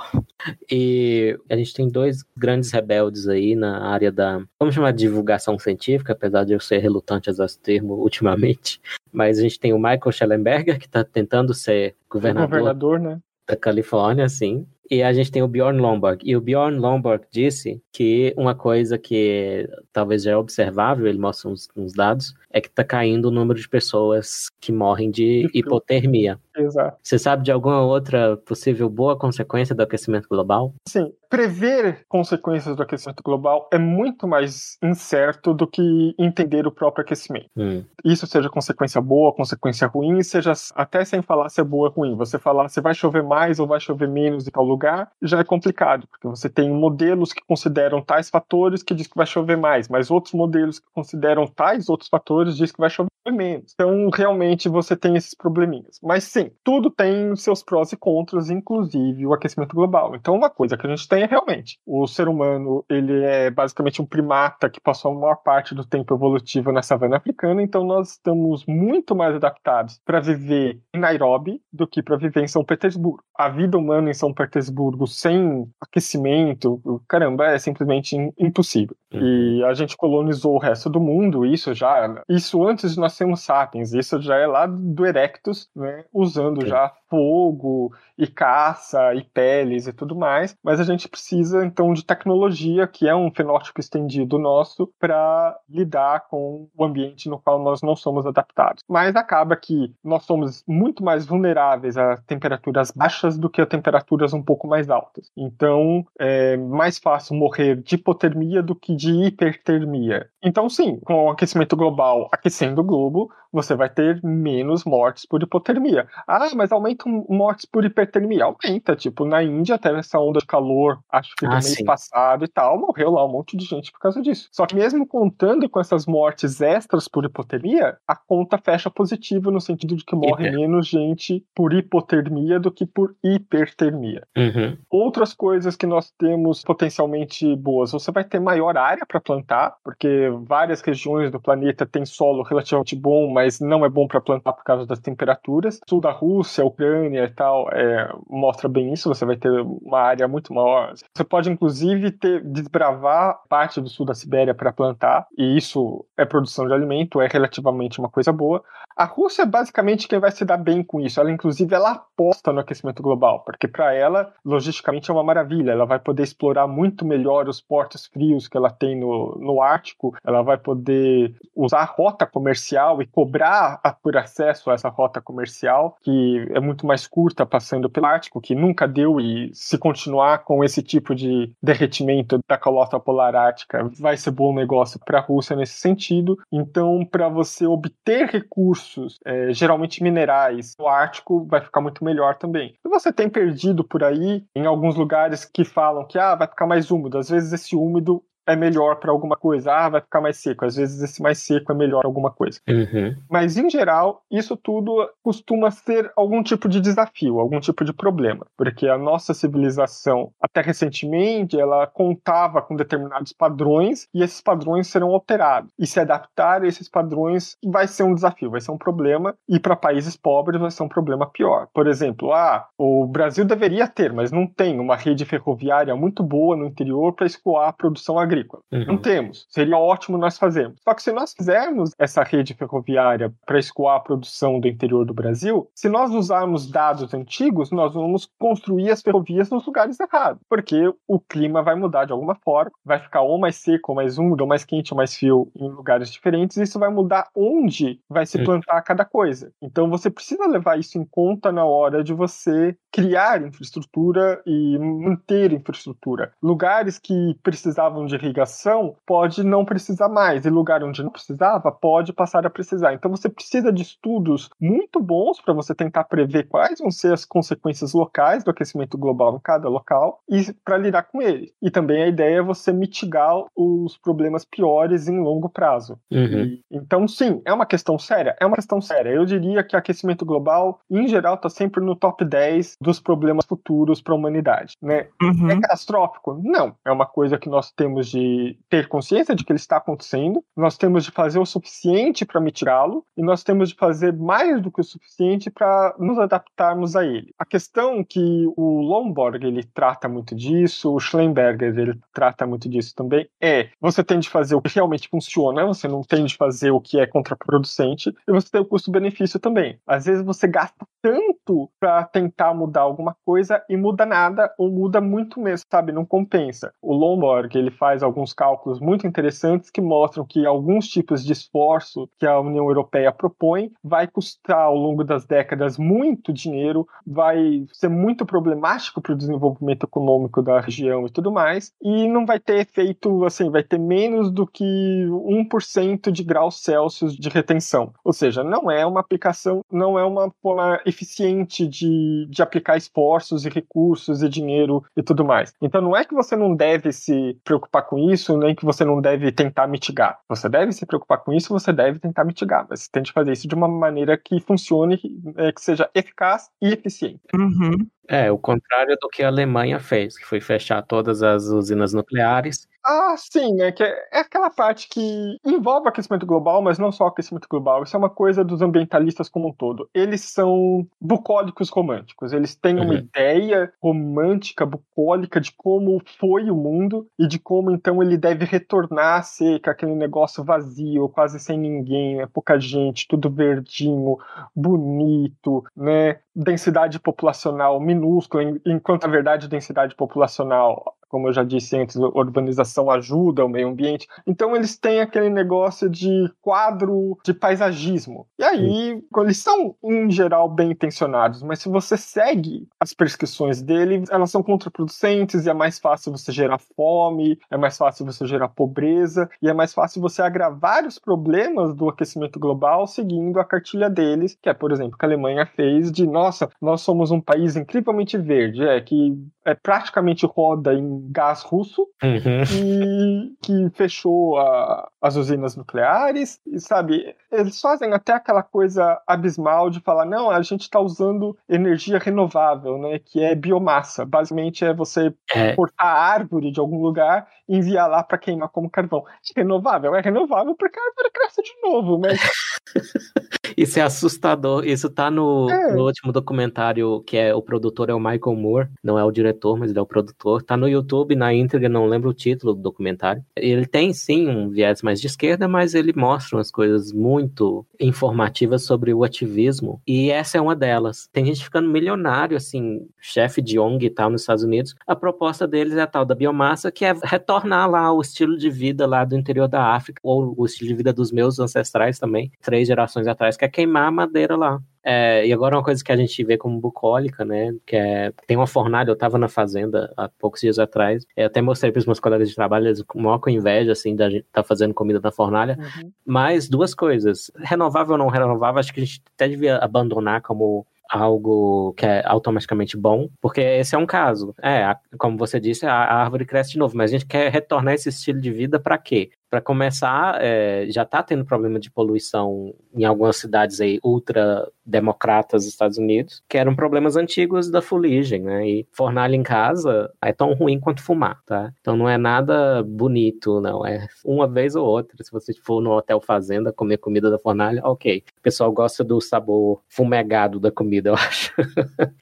E a gente tem dois grandes rebeldes aí na área da, vamos chamar de divulgação científica, apesar de eu ser relutante a usar esse termo <laughs> ultimamente. Mas a gente tem o Michael Schellenberger, que está tentando ser governador, governador né? da Califórnia, sim. E a gente tem o Bjorn Lomborg. E o Bjorn Lomborg disse que uma coisa que talvez já é observável, ele mostra uns, uns dados, é que está caindo o número de pessoas que morrem de hipotermia. Exato. Você sabe de alguma outra possível boa consequência do aquecimento global? Sim, prever consequências do aquecimento global é muito mais incerto do que entender o próprio aquecimento. Hum. Isso seja consequência boa, consequência ruim, seja até sem falar se é boa ou ruim. Você falar se vai chover mais ou vai chover menos em tal lugar, já é complicado, porque você tem modelos que consideram tais fatores que diz que vai chover mais, mas outros modelos que consideram tais outros fatores diz que vai chover menos. Então, realmente, você tem esses probleminhas. Mas sim, tudo tem seus prós e contras, inclusive o aquecimento global. Então, uma coisa que a gente tem é realmente, o ser humano, ele é basicamente um primata que passou a maior parte do tempo evolutivo na savana africana, então nós estamos muito mais adaptados para viver em Nairobi do que para viver em São Petersburgo. A vida humana em São Petersburgo sem aquecimento, caramba, é simplesmente impossível. Uhum. E a gente colonizou o resto do mundo, isso já, isso antes de nós sermos sapiens, isso já é lá do Erectus, né, usando já fogo e caça e peles e tudo mais, mas a gente precisa então de tecnologia, que é um fenótipo estendido nosso, para lidar com o ambiente no qual nós não somos adaptados. Mas acaba que nós somos muito mais vulneráveis a temperaturas baixas do que a temperaturas um pouco mais altas. Então, é mais fácil morrer de hipotermia do que de hipertermia. Então, sim, com o aquecimento global aquecendo o globo, você vai ter menos mortes por hipotermia. Ah, mas aumenta mortes por hipertermia. Aumenta, tipo, na Índia teve essa onda de calor, acho que do ah, mês sim. passado e tal, morreu lá um monte de gente por causa disso. Só que mesmo contando com essas mortes extras por hipotermia, a conta fecha positiva no sentido de que morre Hiper. menos gente por hipotermia do que por hipertermia. Uhum. Outras coisas que nós temos potencialmente boas, você vai ter maior área para plantar, porque várias regiões do planeta têm solo relativamente bom, mas não é bom para plantar por causa das temperaturas. Sul da Rússia, Ucrânia e tal, é, mostra bem isso. Você vai ter uma área muito maior. Você pode, inclusive, ter, desbravar parte do sul da Sibéria para plantar, e isso é produção de alimento, é relativamente uma coisa boa. A Rússia é basicamente quem vai se dar bem com isso. Ela, inclusive, ela aposta no aquecimento global, porque para ela, logisticamente, é uma maravilha. Ela vai poder explorar muito melhor os portos frios que ela tem no, no Ártico, ela vai poder usar a rota comercial e cobrar cobrar por acesso a essa rota comercial, que é muito mais curta, passando pelo Ártico, que nunca deu, e se continuar com esse tipo de derretimento da calota polar ártica, vai ser bom negócio para a Rússia nesse sentido. Então, para você obter recursos, é, geralmente minerais, no Ártico, vai ficar muito melhor também. E você tem perdido por aí, em alguns lugares que falam que ah, vai ficar mais úmido, às vezes esse úmido é melhor para alguma coisa. Ah, vai ficar mais seco. Às vezes esse mais seco é melhor alguma coisa. Uhum. Mas em geral, isso tudo costuma ser algum tipo de desafio, algum tipo de problema, porque a nossa civilização, até recentemente, ela contava com determinados padrões e esses padrões serão alterados. E se adaptar a esses padrões vai ser um desafio, vai ser um problema. E para países pobres vai ser um problema pior. Por exemplo, ah, o Brasil deveria ter, mas não tem uma rede ferroviária muito boa no interior para escoar a produção agrícola agrícola. Uhum. Não temos. Seria ótimo nós fazermos. Só que se nós fizermos essa rede ferroviária para escoar a produção do interior do Brasil, se nós usarmos dados antigos, nós vamos construir as ferrovias nos lugares errados. Porque o clima vai mudar de alguma forma, vai ficar ou mais seco, ou mais úmido, ou mais quente, ou mais frio em lugares diferentes, e isso vai mudar onde vai se uhum. plantar cada coisa. Então você precisa levar isso em conta na hora de você criar infraestrutura e manter infraestrutura. Lugares que precisavam de irrigação pode não precisar mais, e lugar onde não precisava pode passar a precisar. Então você precisa de estudos muito bons para você tentar prever quais vão ser as consequências locais do aquecimento global em cada local e para lidar com ele. E também a ideia é você mitigar os problemas piores em longo prazo. Uhum. E, então, sim, é uma questão séria. É uma questão séria. Eu diria que aquecimento global, em geral, está sempre no top 10 dos problemas futuros para a humanidade. Né? Uhum. É catastrófico? Não. É uma coisa que nós temos de ter consciência de que ele está acontecendo, nós temos de fazer o suficiente para mitigá-lo e nós temos de fazer mais do que o suficiente para nos adaptarmos a ele. A questão que o Lomborg ele trata muito disso, o Schlemberger ele trata muito disso também é você tem de fazer o que realmente funciona, você não tem de fazer o que é contraproducente e você tem o custo-benefício também. Às vezes você gasta tanto para tentar mudar alguma coisa e muda nada ou muda muito mesmo, sabe? Não compensa. O Lomborg ele faz alguns cálculos muito interessantes que mostram que alguns tipos de esforço que a União Europeia propõe vai custar ao longo das décadas muito dinheiro, vai ser muito problemático para o desenvolvimento econômico da região e tudo mais, e não vai ter efeito, assim, vai ter menos do que 1% de graus Celsius de retenção. Ou seja, não é uma aplicação, não é uma forma eficiente de, de aplicar esforços e recursos e dinheiro e tudo mais. Então não é que você não deve se preocupar com isso, nem que você não deve tentar mitigar. Você deve se preocupar com isso, você deve tentar mitigar, mas que fazer isso de uma maneira que funcione, é, que seja eficaz e eficiente. Uhum. É, o contrário do que a Alemanha fez, que foi fechar todas as usinas nucleares. Ah, sim, né? Que é, é aquela parte que envolve aquecimento global, mas não só aquecimento global. Isso é uma coisa dos ambientalistas como um todo. Eles são bucólicos românticos. Eles têm uma uhum. ideia romântica, bucólica de como foi o mundo e de como então ele deve retornar a ser aquele negócio vazio, quase sem ninguém, né? pouca gente, tudo verdinho, bonito, né? Densidade populacional minúscula, enquanto a verdade densidade populacional como eu já disse antes, urbanização ajuda o meio ambiente. Então eles têm aquele negócio de quadro de paisagismo. E aí, eles são, em geral, bem intencionados, mas se você segue as prescrições dele, elas são contraproducentes e é mais fácil você gerar fome, é mais fácil você gerar pobreza e é mais fácil você agravar os problemas do aquecimento global seguindo a cartilha deles, que é, por exemplo, que a Alemanha fez de, nossa, nós somos um país incrivelmente verde, é que é praticamente roda em gás russo uhum. e que fechou a, as usinas nucleares, e sabe, eles fazem até aquela coisa abismal de falar, não, a gente está usando energia renovável, né, que é biomassa, basicamente é você é. cortar a árvore de algum lugar enviar lá para queimar como carvão. Renovável? É renovável porque a árvore cresce de novo, mas... <laughs> Isso é assustador. Isso tá no, é. no, último documentário, que é o produtor é o Michael Moore, não é o diretor, mas ele é o produtor. Tá no YouTube, na íntegra, não lembro o título do documentário. Ele tem sim um viés mais de esquerda, mas ele mostra umas coisas muito informativas sobre o ativismo. E essa é uma delas. Tem gente ficando milionário, assim, chefe de ONG e tal nos Estados Unidos. A proposta deles é a tal da biomassa, que é retornar lá o estilo de vida lá do interior da África, ou o estilo de vida dos meus ancestrais também, três gerações atrás, que é queimar a madeira lá. É, e agora uma coisa que a gente vê como bucólica, né? Que é. Tem uma fornalha, eu estava na fazenda há poucos dias atrás. Eu até mostrei para os meus colegas de trabalho, eles com maior com inveja, assim, da gente estar tá fazendo comida na fornalha. Uhum. Mas duas coisas. Renovável ou não renovável, acho que a gente até devia abandonar como algo que é automaticamente bom, porque esse é um caso. É, como você disse, a árvore cresce de novo, mas a gente quer retornar esse estilo de vida para quê? Para começar, é, já está tendo problema de poluição em algumas cidades aí ultra democratas dos Estados Unidos, que eram problemas antigos da fuligem, né? E fornalha em casa é tão ruim quanto fumar, tá? Então não é nada bonito, não. É uma vez ou outra. Se você for no hotel fazenda comer comida da fornalha, ok. O pessoal gosta do sabor fumegado da comida, eu <laughs> acho.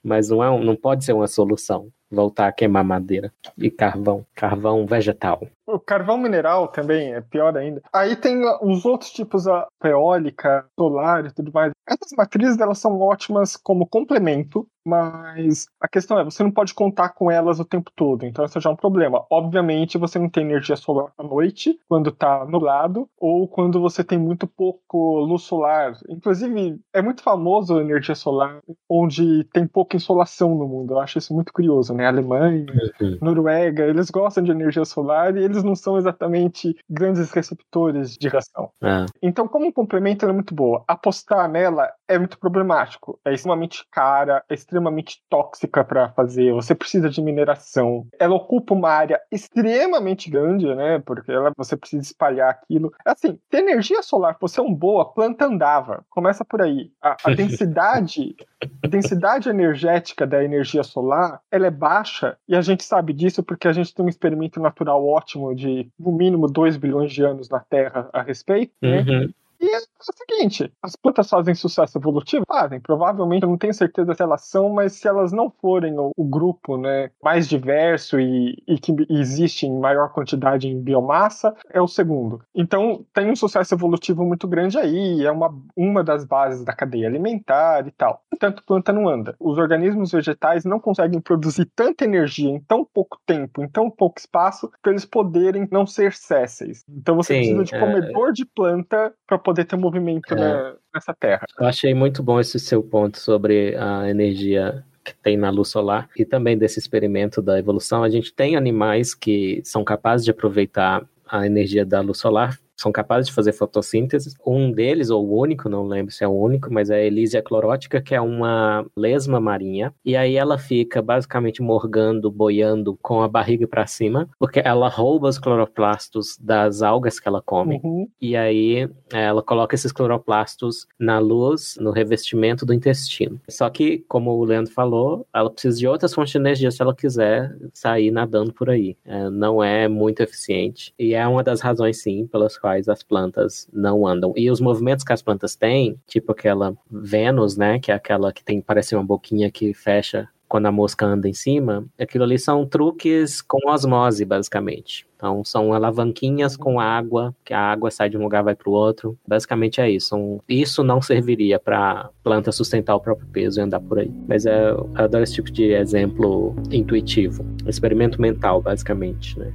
Mas não, é um, não pode ser uma solução voltar a queimar madeira e carvão, carvão vegetal. O carvão mineral também é pior ainda. Aí tem os outros tipos, a eólica, solar e tudo mais. Essas matrizes elas são ótimas como complemento mas a questão é, você não pode contar com elas o tempo todo, então esse já é um problema. Obviamente, você não tem energia solar à noite, quando está nublado, ou quando você tem muito pouco luz solar. Inclusive, é muito famoso a energia solar, onde tem pouca insolação no mundo. Eu acho isso muito curioso, né? Alemanha, uhum. Noruega, eles gostam de energia solar e eles não são exatamente grandes receptores de ração. É. Então, como um complemento, ela é muito boa. Apostar nela é muito problemático. É extremamente cara, é extremamente extremamente tóxica para fazer, você precisa de mineração. Ela ocupa uma área extremamente grande, né? Porque ela, você precisa espalhar aquilo. Assim, se a energia solar fosse um boa, a planta andava. Começa por aí. A, a densidade, a densidade energética da energia solar, ela é baixa e a gente sabe disso porque a gente tem um experimento natural ótimo de no mínimo 2 bilhões de anos na Terra a respeito, né? Uhum. E é o seguinte: as plantas fazem sucesso evolutivo? Fazem. Provavelmente, eu não tenho certeza se elas são, mas se elas não forem o, o grupo né, mais diverso e, e, que existe em maior quantidade em biomassa, é o segundo. Então, tem um sucesso evolutivo muito grande aí, é uma, uma das bases da cadeia alimentar e tal. Portanto, planta não anda. Os organismos vegetais não conseguem produzir tanta energia em tão pouco tempo, em tão pouco espaço, para eles poderem não ser césseis. Então, você Sim, precisa de é. comedor é... de planta para poder ter movimento é. nessa Terra. Eu achei muito bom esse seu ponto sobre a energia que tem na luz solar e também desse experimento da evolução. A gente tem animais que são capazes de aproveitar a energia da luz solar são capazes de fazer fotossíntese. Um deles, ou o único, não lembro se é o único, mas é a Elysia clorótica, que é uma lesma marinha. E aí ela fica basicamente morgando, boiando com a barriga para cima, porque ela rouba os cloroplastos das algas que ela come. Uhum. E aí ela coloca esses cloroplastos na luz, no revestimento do intestino. Só que, como o Leandro falou, ela precisa de outras fontes de energia se ela quiser sair nadando por aí. É, não é muito eficiente. E é uma das razões, sim, pelas quais quais as plantas não andam. E os movimentos que as plantas têm, tipo aquela Vênus, né, que é aquela que tem, parece uma boquinha que fecha quando a mosca anda em cima, aquilo ali são truques com osmose, basicamente. Então, são alavanquinhas com água, que a água sai de um lugar vai para o outro. Basicamente é isso. isso não serviria para planta sustentar o próprio peso e andar por aí. Mas é, eu adoro esse tipo de exemplo intuitivo. Experimento mental, basicamente, né?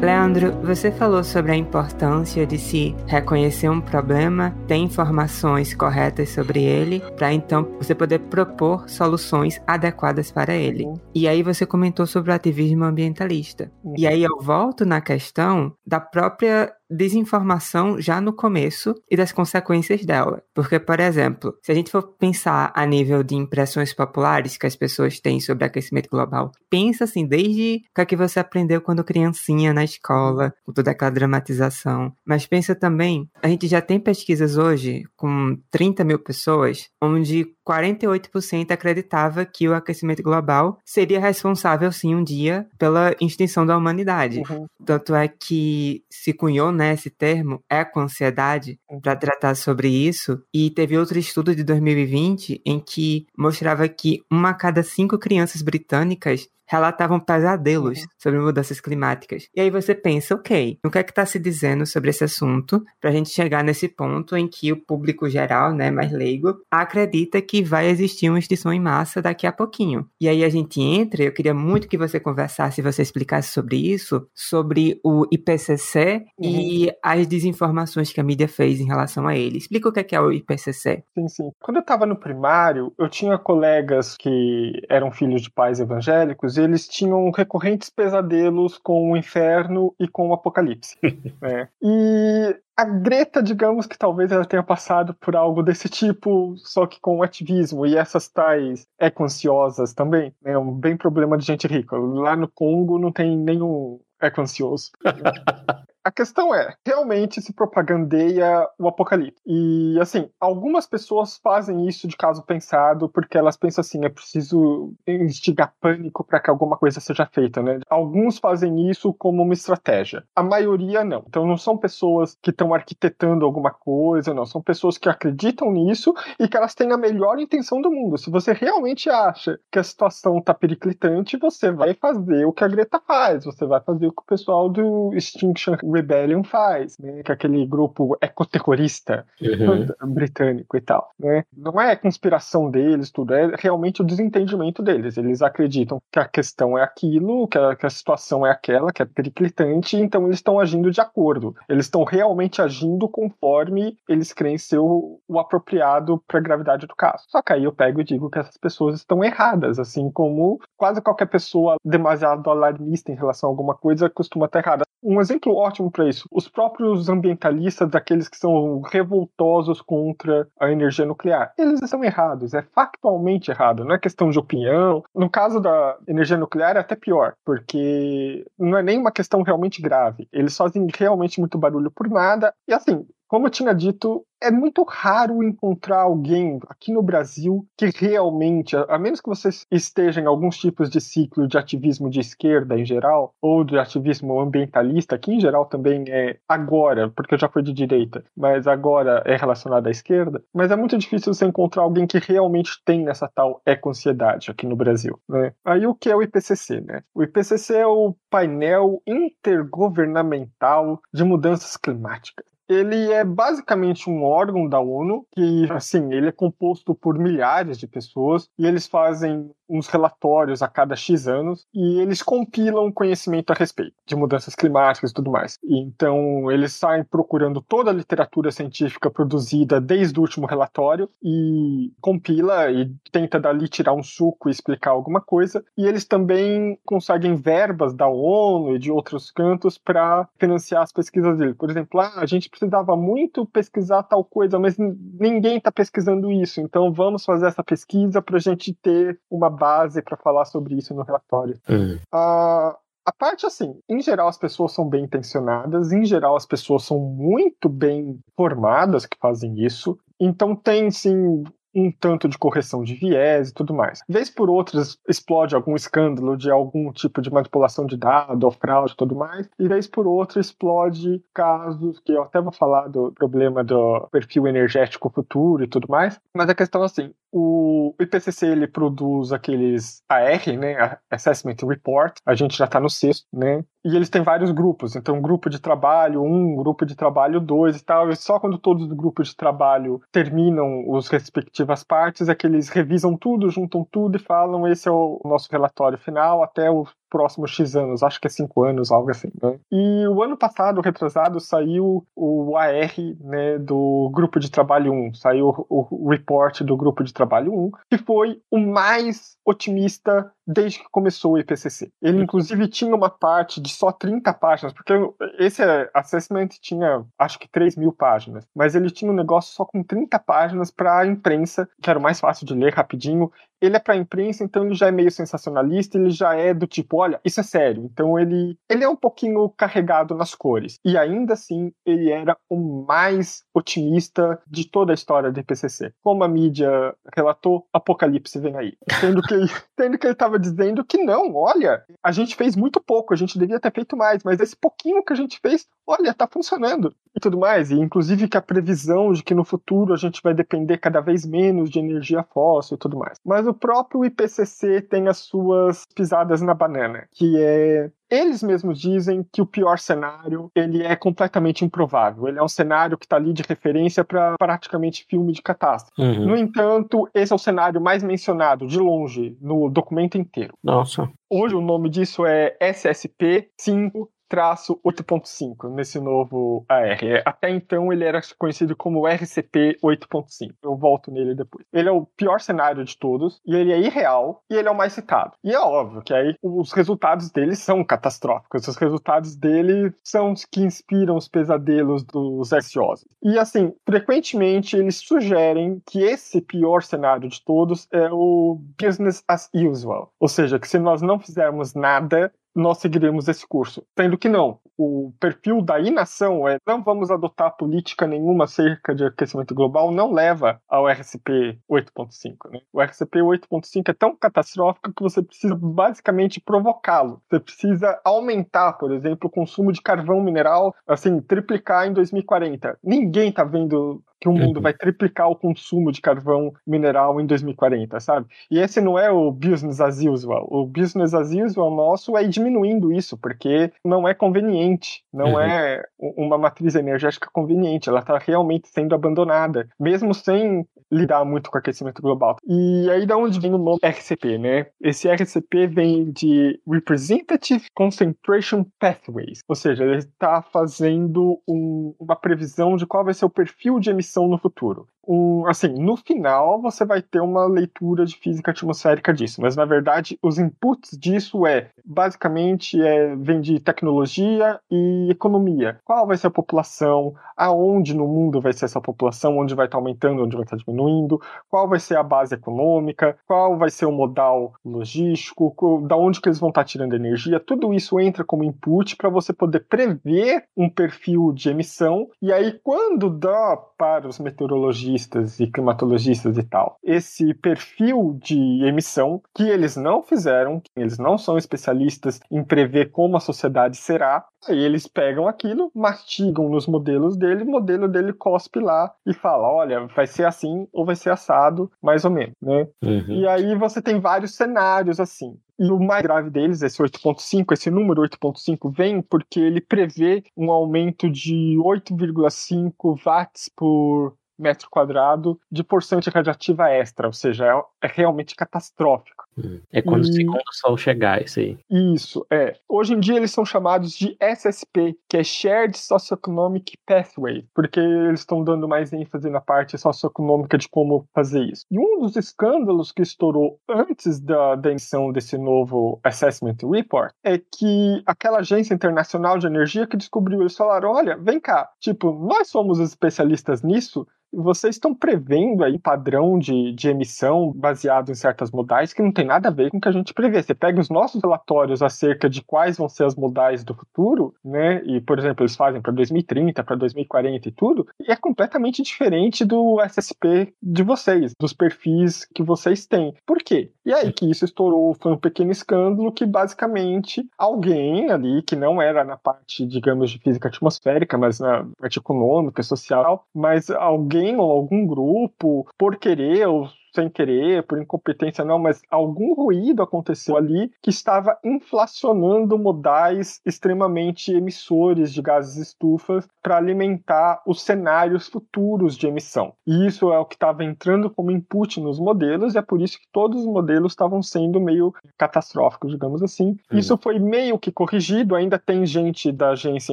Leandro, você falou sobre a importância de se reconhecer um problema, ter informações corretas sobre ele, para então você poder propor soluções adequadas para ele. Uhum. E aí você comentou sobre o ativismo ambientalista. Uhum. E aí eu volto na questão da própria desinformação já no começo e das consequências dela. Porque, por exemplo, se a gente for pensar a nível de impressões populares que as pessoas têm sobre aquecimento global, pensa assim, desde o que, é você aprendeu quando criancinha na escola, com toda aquela dramatização. Mas pensa também, a gente já tem pesquisas hoje com 30 mil pessoas, onde 48% acreditava que o aquecimento global seria responsável, sim, um dia pela extinção da humanidade. Uhum. Tanto é que se cunhou né, esse termo, eco-ansiedade, uhum. para tratar sobre isso. E teve outro estudo de 2020 em que mostrava que uma a cada cinco crianças britânicas relatavam pesadelos uhum. sobre mudanças climáticas. E aí você pensa, ok, o que é que está se dizendo sobre esse assunto para a gente chegar nesse ponto em que o público geral, né, mais leigo, acredita que vai existir uma extinção em massa daqui a pouquinho. E aí a gente entra, eu queria muito que você conversasse, você explicasse sobre isso, sobre o IPCC uhum. e as desinformações que a mídia fez em relação a ele. Explica o que é, que é o IPCC. Sim, sim. Quando eu estava no primário, eu tinha colegas que eram filhos de pais evangélicos eles tinham recorrentes pesadelos com o inferno e com o apocalipse. <laughs> né? E a Greta, digamos que talvez ela tenha passado por algo desse tipo, só que com o ativismo e essas tais eco-ansiosas também. É né? um bem problema de gente rica. Lá no Congo não tem nenhum eco-ansioso. <laughs> A questão é, realmente se propagandeia o apocalipse. E, assim, algumas pessoas fazem isso de caso pensado, porque elas pensam assim, é preciso instigar pânico para que alguma coisa seja feita, né? Alguns fazem isso como uma estratégia. A maioria não. Então não são pessoas que estão arquitetando alguma coisa, não. São pessoas que acreditam nisso e que elas têm a melhor intenção do mundo. Se você realmente acha que a situação está periclitante, você vai fazer o que a Greta faz. Você vai fazer o que o pessoal do Extinction Rebellion faz, né? Que é aquele grupo ecoterrorista uhum. <laughs> britânico e tal, né? Não é conspiração deles, tudo, é realmente o desentendimento deles. Eles acreditam que a questão é aquilo, que a, que a situação é aquela, que é periclitante, então eles estão agindo de acordo. Eles estão realmente agindo conforme eles creem ser o, o apropriado para a gravidade do caso. Só que aí eu pego e digo que essas pessoas estão erradas, assim como quase qualquer pessoa demasiado alarmista em relação a alguma coisa costuma estar errada. Um exemplo ótimo para isso: os próprios ambientalistas, daqueles que são revoltosos contra a energia nuclear, eles estão errados, é factualmente errado, não é questão de opinião. No caso da energia nuclear é até pior, porque não é nem uma questão realmente grave. Eles fazem realmente muito barulho por nada, e assim, como eu tinha dito, é muito raro encontrar alguém aqui no Brasil que realmente, a menos que você esteja em alguns tipos de ciclo de ativismo de esquerda em geral, ou de ativismo ambientalista, que em geral também é agora, porque já foi de direita, mas agora é relacionado à esquerda, mas é muito difícil você encontrar alguém que realmente tem essa tal eco-ansiedade aqui no Brasil. Né? Aí o que é o IPCC? Né? O IPCC é o painel intergovernamental de mudanças climáticas ele é basicamente um órgão da ONU que, assim, ele é composto por milhares de pessoas e eles fazem uns relatórios a cada X anos e eles compilam conhecimento a respeito de mudanças climáticas e tudo mais. E então eles saem procurando toda a literatura científica produzida desde o último relatório e compila e tenta dali tirar um suco e explicar alguma coisa. E eles também conseguem verbas da ONU e de outros cantos para financiar as pesquisas dele. Por exemplo, ah, a gente precisava muito pesquisar tal coisa, mas ninguém está pesquisando isso. Então vamos fazer essa pesquisa para a gente ter uma base para falar sobre isso no relatório. Uhum. Uh, a parte assim, em geral as pessoas são bem intencionadas, em geral as pessoas são muito bem formadas que fazem isso. Então tem sim um tanto de correção de viés e tudo mais. Vez por outras explode algum escândalo de algum tipo de manipulação de dado ou fraude e tudo mais, e vez por outra explode casos que eu até vou falar do problema do perfil energético futuro e tudo mais, mas a questão é assim, o IPCC ele produz aqueles AR, né, Assessment Report. A gente já está no sexto, né? E eles têm vários grupos. Então, grupo de trabalho um, grupo de trabalho dois e tal. E só quando todos os grupos de trabalho terminam os respectivas partes é que eles revisam tudo, juntam tudo e falam: esse é o nosso relatório final até o próximos X anos, acho que é 5 anos, algo assim. Né? E o ano passado, retrasado, saiu o AR né, do grupo de trabalho 1, saiu o report do grupo de trabalho 1, que foi o mais otimista desde que começou o IPCC. Ele, inclusive, tinha uma parte de só 30 páginas, porque esse assessment tinha, acho que 3 mil páginas, mas ele tinha um negócio só com 30 páginas para a imprensa, que era o mais fácil de ler rapidinho, ele é para a imprensa, então ele já é meio sensacionalista, ele já é do tipo, olha, isso é sério. Então ele, ele é um pouquinho carregado nas cores. E ainda assim, ele era o mais otimista de toda a história do IPCC. Como a mídia relatou, apocalipse vem aí. Tendo que, <laughs> tendo que ele estava dizendo que não, olha, a gente fez muito pouco, a gente devia ter feito mais, mas esse pouquinho que a gente fez, olha, tá funcionando. E tudo mais. E inclusive que a previsão de que no futuro a gente vai depender cada vez menos de energia fóssil e tudo mais. Mas o próprio IPCC tem as suas pisadas na banana, que é eles mesmos dizem que o pior cenário ele é completamente improvável. Ele é um cenário que está ali de referência para praticamente filme de catástrofe. Uhum. No entanto, esse é o cenário mais mencionado de longe no documento inteiro. Nossa. Hoje o nome disso é SSP 5 traço 8.5 nesse novo AR. É, até então ele era conhecido como RCP 8.5. Eu volto nele depois. Ele é o pior cenário de todos e ele é irreal e ele é o mais citado. E é óbvio que aí os resultados dele são catastróficos. Os resultados dele são os que inspiram os pesadelos dos ansiosos. E assim, frequentemente eles sugerem que esse pior cenário de todos é o business as usual. Ou seja, que se nós não fizermos nada, nós seguiremos esse curso. Sendo que não. O perfil da inação é não vamos adotar política nenhuma acerca de aquecimento global, não leva ao RCP 8.5. Né? O RCP 8.5 é tão catastrófico que você precisa basicamente provocá-lo. Você precisa aumentar, por exemplo, o consumo de carvão mineral, assim, triplicar em 2040. Ninguém está vendo que o mundo uhum. vai triplicar o consumo de carvão mineral em 2040, sabe? E esse não é o business as usual. O business as usual nosso é ir diminuindo isso, porque não é conveniente, não uhum. é uma matriz energética conveniente, ela está realmente sendo abandonada, mesmo sem lidar muito com o aquecimento global. E aí da onde vem o nome RCP, né? Esse RCP vem de Representative Concentration Pathways, ou seja, ele está fazendo um, uma previsão de qual vai ser o perfil de emissão no futuro um, assim, no final você vai ter uma leitura de física atmosférica disso, mas na verdade os inputs disso é basicamente é, vem de tecnologia e economia. Qual vai ser a população? Aonde no mundo vai ser essa população? Onde vai estar aumentando? Onde vai estar diminuindo? Qual vai ser a base econômica? Qual vai ser o modal logístico? Da onde que eles vão estar tirando energia? Tudo isso entra como input para você poder prever um perfil de emissão e aí quando dá para os meteorologistas e climatologistas e tal, esse perfil de emissão que eles não fizeram, que eles não são especialistas em prever como a sociedade será, aí eles pegam aquilo, mastigam nos modelos dele, o modelo dele cospe lá e fala, olha, vai ser assim ou vai ser assado, mais ou menos, né? Uhum. E aí você tem vários cenários assim. E o mais grave deles, esse 8.5, esse número 8.5 vem porque ele prevê um aumento de 8,5 watts por metro quadrado de porção radiativa extra, ou seja, é, é realmente catastrófico. É quando e... segundo o Sol chegar, isso aí. Isso, é. Hoje em dia eles são chamados de SSP, que é Shared Socioeconomic Pathway, porque eles estão dando mais ênfase na parte socioeconômica de como fazer isso. E um dos escândalos que estourou antes da, da emissão desse novo Assessment Report é que aquela agência internacional de energia que descobriu, eles falaram, olha, vem cá, tipo, nós somos especialistas nisso, vocês estão prevendo aí padrão de, de emissão baseado em certas modais que não tem nada a ver com o que a gente prevê. Você pega os nossos relatórios acerca de quais vão ser as modais do futuro, né? E, por exemplo, eles fazem para 2030, para 2040 e tudo, e é completamente diferente do SSP de vocês, dos perfis que vocês têm. Por quê? E aí que isso estourou, foi um pequeno escândalo que basicamente alguém ali, que não era na parte, digamos, de física atmosférica, mas na parte econômica, social, mas alguém ou algum grupo, por querer ou sem querer, por incompetência não, mas algum ruído aconteceu ali que estava inflacionando modais extremamente emissores de gases estufas para alimentar os cenários futuros de emissão. E isso é o que estava entrando como input nos modelos, e é por isso que todos os modelos estavam sendo meio catastróficos, digamos assim. Uhum. Isso foi meio que corrigido, ainda tem gente da Agência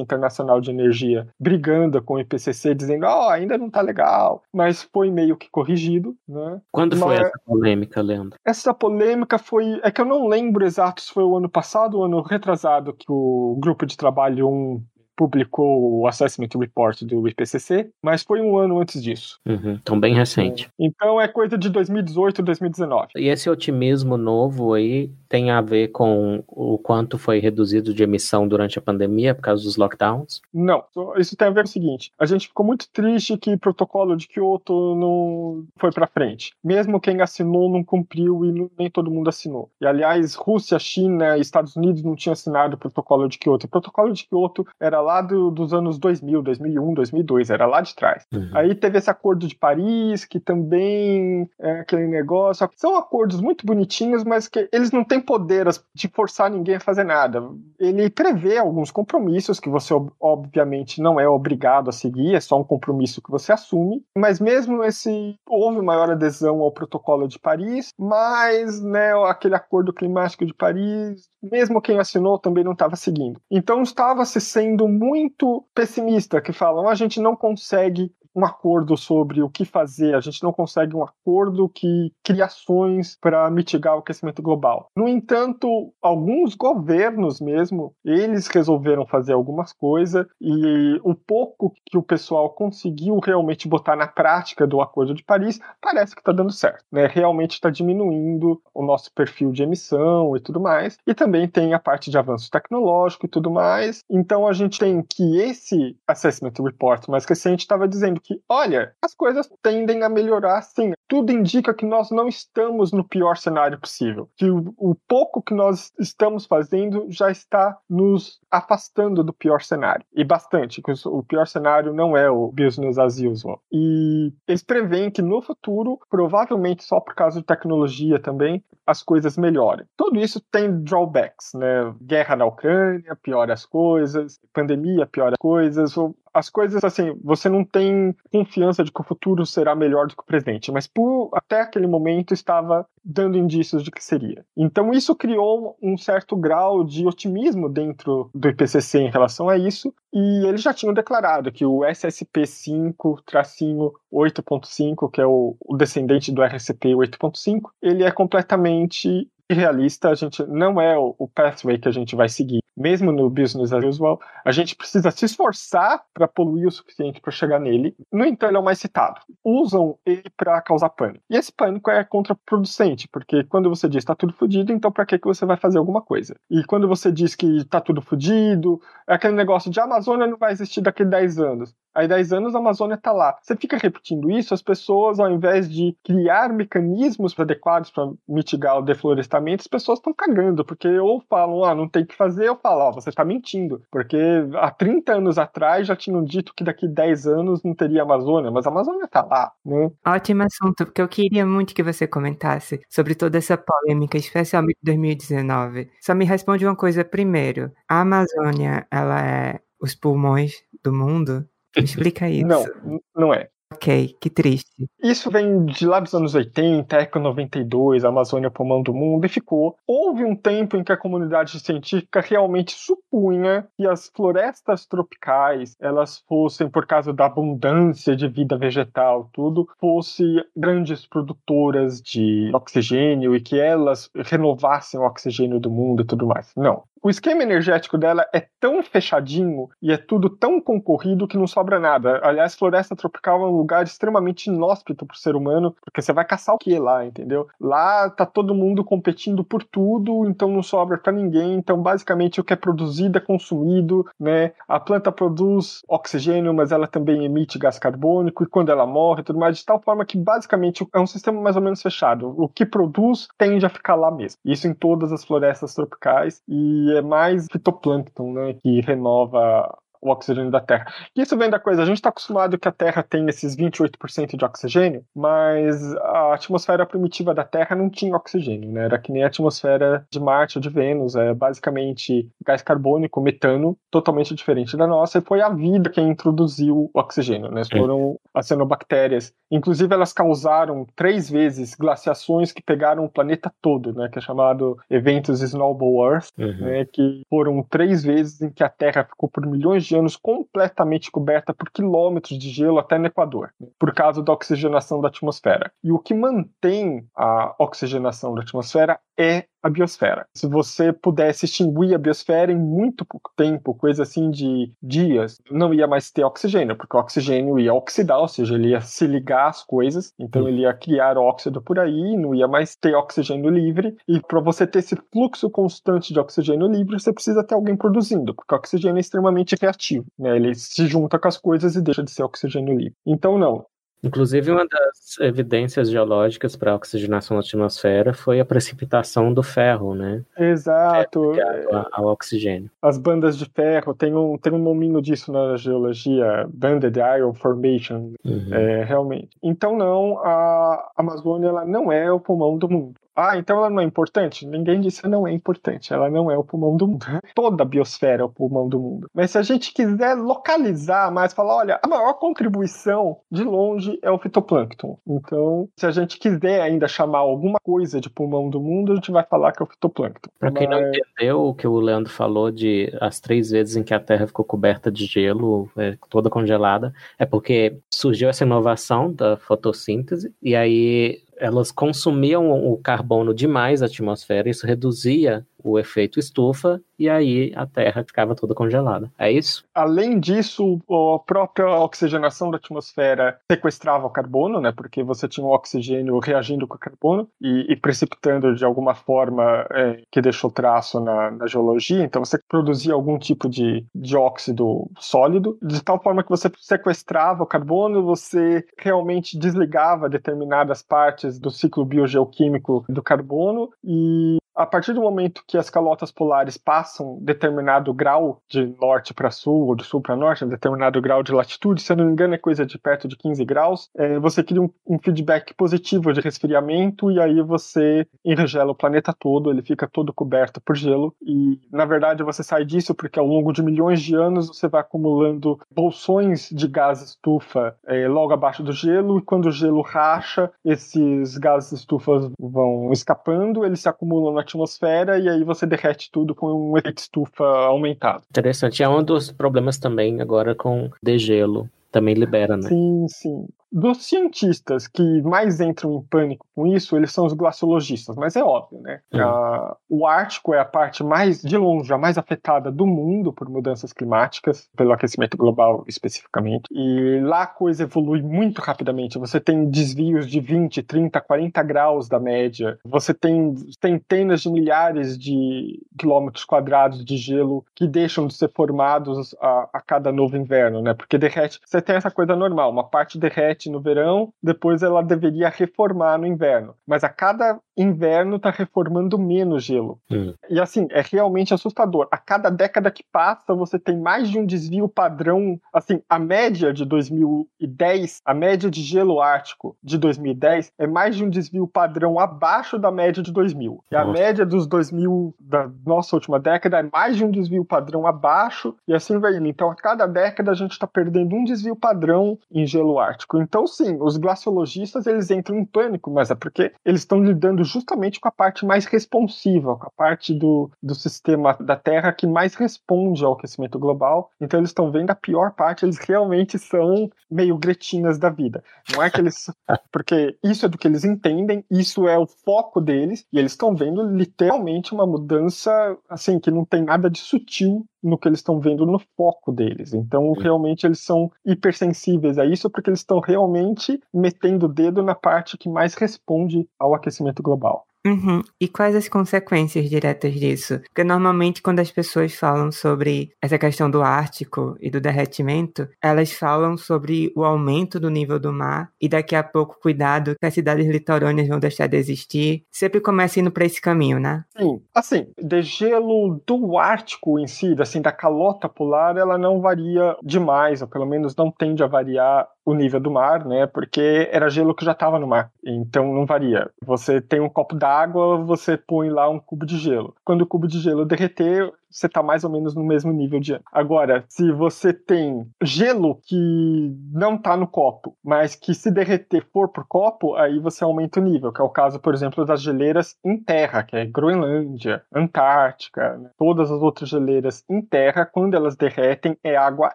Internacional de Energia brigando com o IPCC, dizendo, ó, oh, ainda não está legal, mas foi meio que corrigido, né? Quando quando foi essa polêmica, Leandro? Essa polêmica foi. É que eu não lembro exato se foi o ano passado ou ano retrasado que o grupo de trabalho 1 publicou o Assessment Report do IPCC, mas foi um ano antes disso. Uhum, então, bem recente. Então, é coisa de 2018, 2019. E esse otimismo novo aí tem a ver com o quanto foi reduzido de emissão durante a pandemia por causa dos lockdowns? Não, isso tem a ver com o seguinte: a gente ficou muito triste que o protocolo de Kyoto não foi para frente. Mesmo quem assinou não cumpriu e nem todo mundo assinou. E aliás, Rússia, China e Estados Unidos não tinham assinado o protocolo de Kyoto. O protocolo de Kyoto era lá do, dos anos 2000, 2001, 2002, era lá de trás. Uhum. Aí teve esse acordo de Paris, que também é aquele negócio. São acordos muito bonitinhos, mas que eles não têm poder de forçar ninguém a fazer nada. Ele prevê alguns compromissos que você, obviamente, não é obrigado a seguir, é só um compromisso que você assume. Mas mesmo esse. Houve maior adesão ao protocolo de Paris, mas né, aquele acordo climático de Paris, mesmo quem assinou também não estava seguindo. Então estava se sendo muito pessimista, que falam a gente não consegue um acordo sobre o que fazer, a gente não consegue um acordo que crie ações para mitigar o aquecimento global. No entanto, alguns governos mesmo, eles resolveram fazer algumas coisas e o pouco que o pessoal conseguiu realmente botar na prática do Acordo de Paris parece que está dando certo, né? Realmente está diminuindo o nosso perfil de emissão e tudo mais. E também tem a parte de avanço tecnológico e tudo mais. Então a gente tem que esse Assessment Report mais recente estava dizendo que, olha, as coisas tendem a melhorar sim. Tudo indica que nós não estamos no pior cenário possível. Que o, o pouco que nós estamos fazendo já está nos afastando do pior cenário. E bastante, que o pior cenário não é o business as usual. E eles preveem que no futuro, provavelmente só por causa de tecnologia também, as coisas melhorem. Tudo isso tem drawbacks, né? Guerra na Ucrânia piora as coisas, pandemia piora as coisas, as coisas assim, você não tem confiança de que o futuro será melhor do que o presente, mas por até aquele momento estava dando indícios de que seria. Então isso criou um certo grau de otimismo dentro do IPCC em relação a isso, e eles já tinham declarado que o SSP 5-8.5, que é o, o descendente do RCP 8.5, ele é completamente irrealista, a gente não é o, o pathway que a gente vai seguir. Mesmo no business as usual, a gente precisa se esforçar para poluir o suficiente para chegar nele. No entanto, ele é o mais citado. Usam ele para causar pânico. E esse pânico é contraproducente, porque quando você diz está tudo fodido, então para que, que você vai fazer alguma coisa? E quando você diz que está tudo fodido, é aquele negócio de Amazônia não vai existir daqui a 10 anos. Aí 10 anos a Amazônia está lá. Você fica repetindo isso, as pessoas, ao invés de criar mecanismos adequados para mitigar o deflorestamento, as pessoas estão cagando, porque ou falam, ah, não tem que fazer, ou falam, oh, você está mentindo. Porque há 30 anos atrás já tinham dito que daqui 10 anos não teria Amazônia, mas a Amazônia está lá, né? Ótimo assunto, porque eu queria muito que você comentasse sobre toda essa polêmica, especialmente 2019. Só me responde uma coisa primeiro. A Amazônia, ela é os pulmões do mundo? Explica isso. Não, não é. Ok, que triste. Isso vem de lá dos anos 80, Eco 92, a Amazônia Pulmão do Mundo, e ficou. Houve um tempo em que a comunidade científica realmente supunha que as florestas tropicais, elas fossem, por causa da abundância de vida vegetal, tudo, fossem grandes produtoras de oxigênio e que elas renovassem o oxigênio do mundo e tudo mais. Não o esquema energético dela é tão fechadinho e é tudo tão concorrido que não sobra nada. Aliás, floresta tropical é um lugar extremamente inóspito para o ser humano, porque você vai caçar o que lá, entendeu? Lá tá todo mundo competindo por tudo, então não sobra para ninguém. Então, basicamente, o que é produzido é consumido, né? A planta produz oxigênio, mas ela também emite gás carbônico e quando ela morre, tudo mais de tal forma que basicamente é um sistema mais ou menos fechado. O que produz tende a ficar lá mesmo. Isso em todas as florestas tropicais e é mais fitoplâncton, né, que renova o oxigênio da Terra. E isso vem da coisa, a gente está acostumado que a Terra tem esses 28% de oxigênio, mas a atmosfera primitiva da Terra não tinha oxigênio, né? Era que nem a atmosfera de Marte ou de Vênus, é basicamente gás carbônico, metano, totalmente diferente da nossa, e foi a vida quem introduziu o oxigênio, né? Foram as cianobactérias. Inclusive, elas causaram três vezes glaciações que pegaram o planeta todo, né? Que é chamado eventos Snowball Earth, uhum. né? Que foram três vezes em que a Terra ficou por milhões de anos completamente coberta por quilômetros de gelo até no Equador, por causa da oxigenação da atmosfera. E o que mantém a oxigenação da atmosfera é a biosfera. Se você pudesse extinguir a biosfera em muito pouco tempo, coisa assim de dias, não ia mais ter oxigênio, porque o oxigênio ia oxidar, ou seja, ele ia se ligar às coisas, então ele ia criar óxido por aí, não ia mais ter oxigênio livre, e para você ter esse fluxo constante de oxigênio livre, você precisa ter alguém produzindo, porque o oxigênio é extremamente reativo, né? Ele se junta com as coisas e deixa de ser oxigênio livre. Então não, Inclusive, uma das evidências geológicas para a oxigenação da atmosfera foi a precipitação do ferro, né? Exato. É, ao oxigênio. As bandas de ferro, tem um, tem um nominho disso na geologia, Banded Iron Formation, uhum. é, realmente. Então, não, a Amazônia ela não é o pulmão do mundo. Ah, então ela não é importante? Ninguém disse que não é importante. Ela não é o pulmão do mundo. <laughs> Toda a biosfera é o pulmão do mundo. Mas se a gente quiser localizar mais, falar, olha, a maior contribuição de longe é o fitoplâncton. Então, se a gente quiser ainda chamar alguma coisa de pulmão do mundo, a gente vai falar que é o fitoplâncton. Para quem Mas... não entendeu o que o Leandro falou de as três vezes em que a Terra ficou coberta de gelo, é, toda congelada, é porque surgiu essa inovação da fotossíntese e aí elas consumiam o carbono demais da atmosfera, isso reduzia o efeito estufa e aí a Terra ficava toda congelada. É isso? Além disso, a própria oxigenação da atmosfera sequestrava o carbono, né? Porque você tinha o oxigênio reagindo com o carbono e, e precipitando de alguma forma é, que deixou traço na, na, geologia. Então você produzia algum tipo de dióxido sólido, de tal forma que você sequestrava o carbono, você realmente desligava determinadas partes do ciclo biogeoquímico do carbono e a partir do momento que as calotas polares passam determinado grau de norte para sul ou de sul para norte, determinado grau de latitude, se eu não me engano é coisa de perto de 15 graus, é, você cria um, um, feedback positivo de resfriamento e aí você enregela o planeta todo, ele fica todo coberto por gelo e na verdade você sai disso porque ao longo de milhões de anos você vai acumulando bolsões de gás estufa é, logo abaixo do gelo e quando o gelo racha, esses gases estufas vão escapando, eles se acumulam na atmosfera e aí você derrete tudo com um efeito estufa aumentado. Interessante. É um dos problemas também agora com degelo. Também libera, né? Sim, sim. Dos cientistas que mais entram em pânico com isso, eles são os glaciologistas, mas é óbvio, né? Uhum. Ah, o Ártico é a parte mais, de longe, a mais afetada do mundo por mudanças climáticas, pelo aquecimento global especificamente. E lá a coisa evolui muito rapidamente. Você tem desvios de 20, 30, 40 graus da média. Você tem centenas de milhares de quilômetros quadrados de gelo que deixam de ser formados a, a cada novo inverno, né? Porque derrete. Você tem essa coisa normal, uma parte derrete no verão, depois ela deveria reformar no inverno. Mas a cada inverno está reformando menos gelo. Hum. E assim, é realmente assustador. A cada década que passa, você tem mais de um desvio padrão. Assim, a média de 2010, a média de gelo ártico de 2010 é mais de um desvio padrão abaixo da média de 2000. E a nossa. média dos 2000 da nossa última década é mais de um desvio padrão abaixo e assim vai indo. Então, a cada década a gente está perdendo um desvio padrão em gelo ártico. Então, sim, os glaciologistas eles entram em pânico, mas é porque eles estão lidando justamente com a parte mais responsiva, com a parte do, do sistema da Terra que mais responde ao aquecimento global. Então eles estão vendo a pior parte, eles realmente são meio gretinas da vida. Não é que eles. <laughs> Porque isso é do que eles entendem, isso é o foco deles, e eles estão vendo literalmente uma mudança assim que não tem nada de sutil no que eles estão vendo no foco deles. Então, realmente, eles são hipersensíveis a isso porque eles estão realmente metendo o dedo na parte que mais responde ao aquecimento global. Uhum. E quais as consequências diretas disso? Porque normalmente quando as pessoas falam sobre essa questão do Ártico e do derretimento, elas falam sobre o aumento do nível do mar e daqui a pouco cuidado que as cidades litorâneas vão deixar de existir. Sempre começa indo para esse caminho, né? Sim. Assim, degelo do Ártico em si, assim, da calota polar, ela não varia demais, ou pelo menos não tende a variar o nível do mar, né? Porque era gelo que já estava no mar, então não varia. Você tem um copo d'água, você põe lá um cubo de gelo. Quando o cubo de gelo derreter, você está mais ou menos no mesmo nível de ano. Agora, se você tem gelo que não está no copo, mas que se derreter for por copo, aí você aumenta o nível, que é o caso, por exemplo, das geleiras em terra, que é Groenlândia, Antártica, né? todas as outras geleiras em terra, quando elas derretem, é água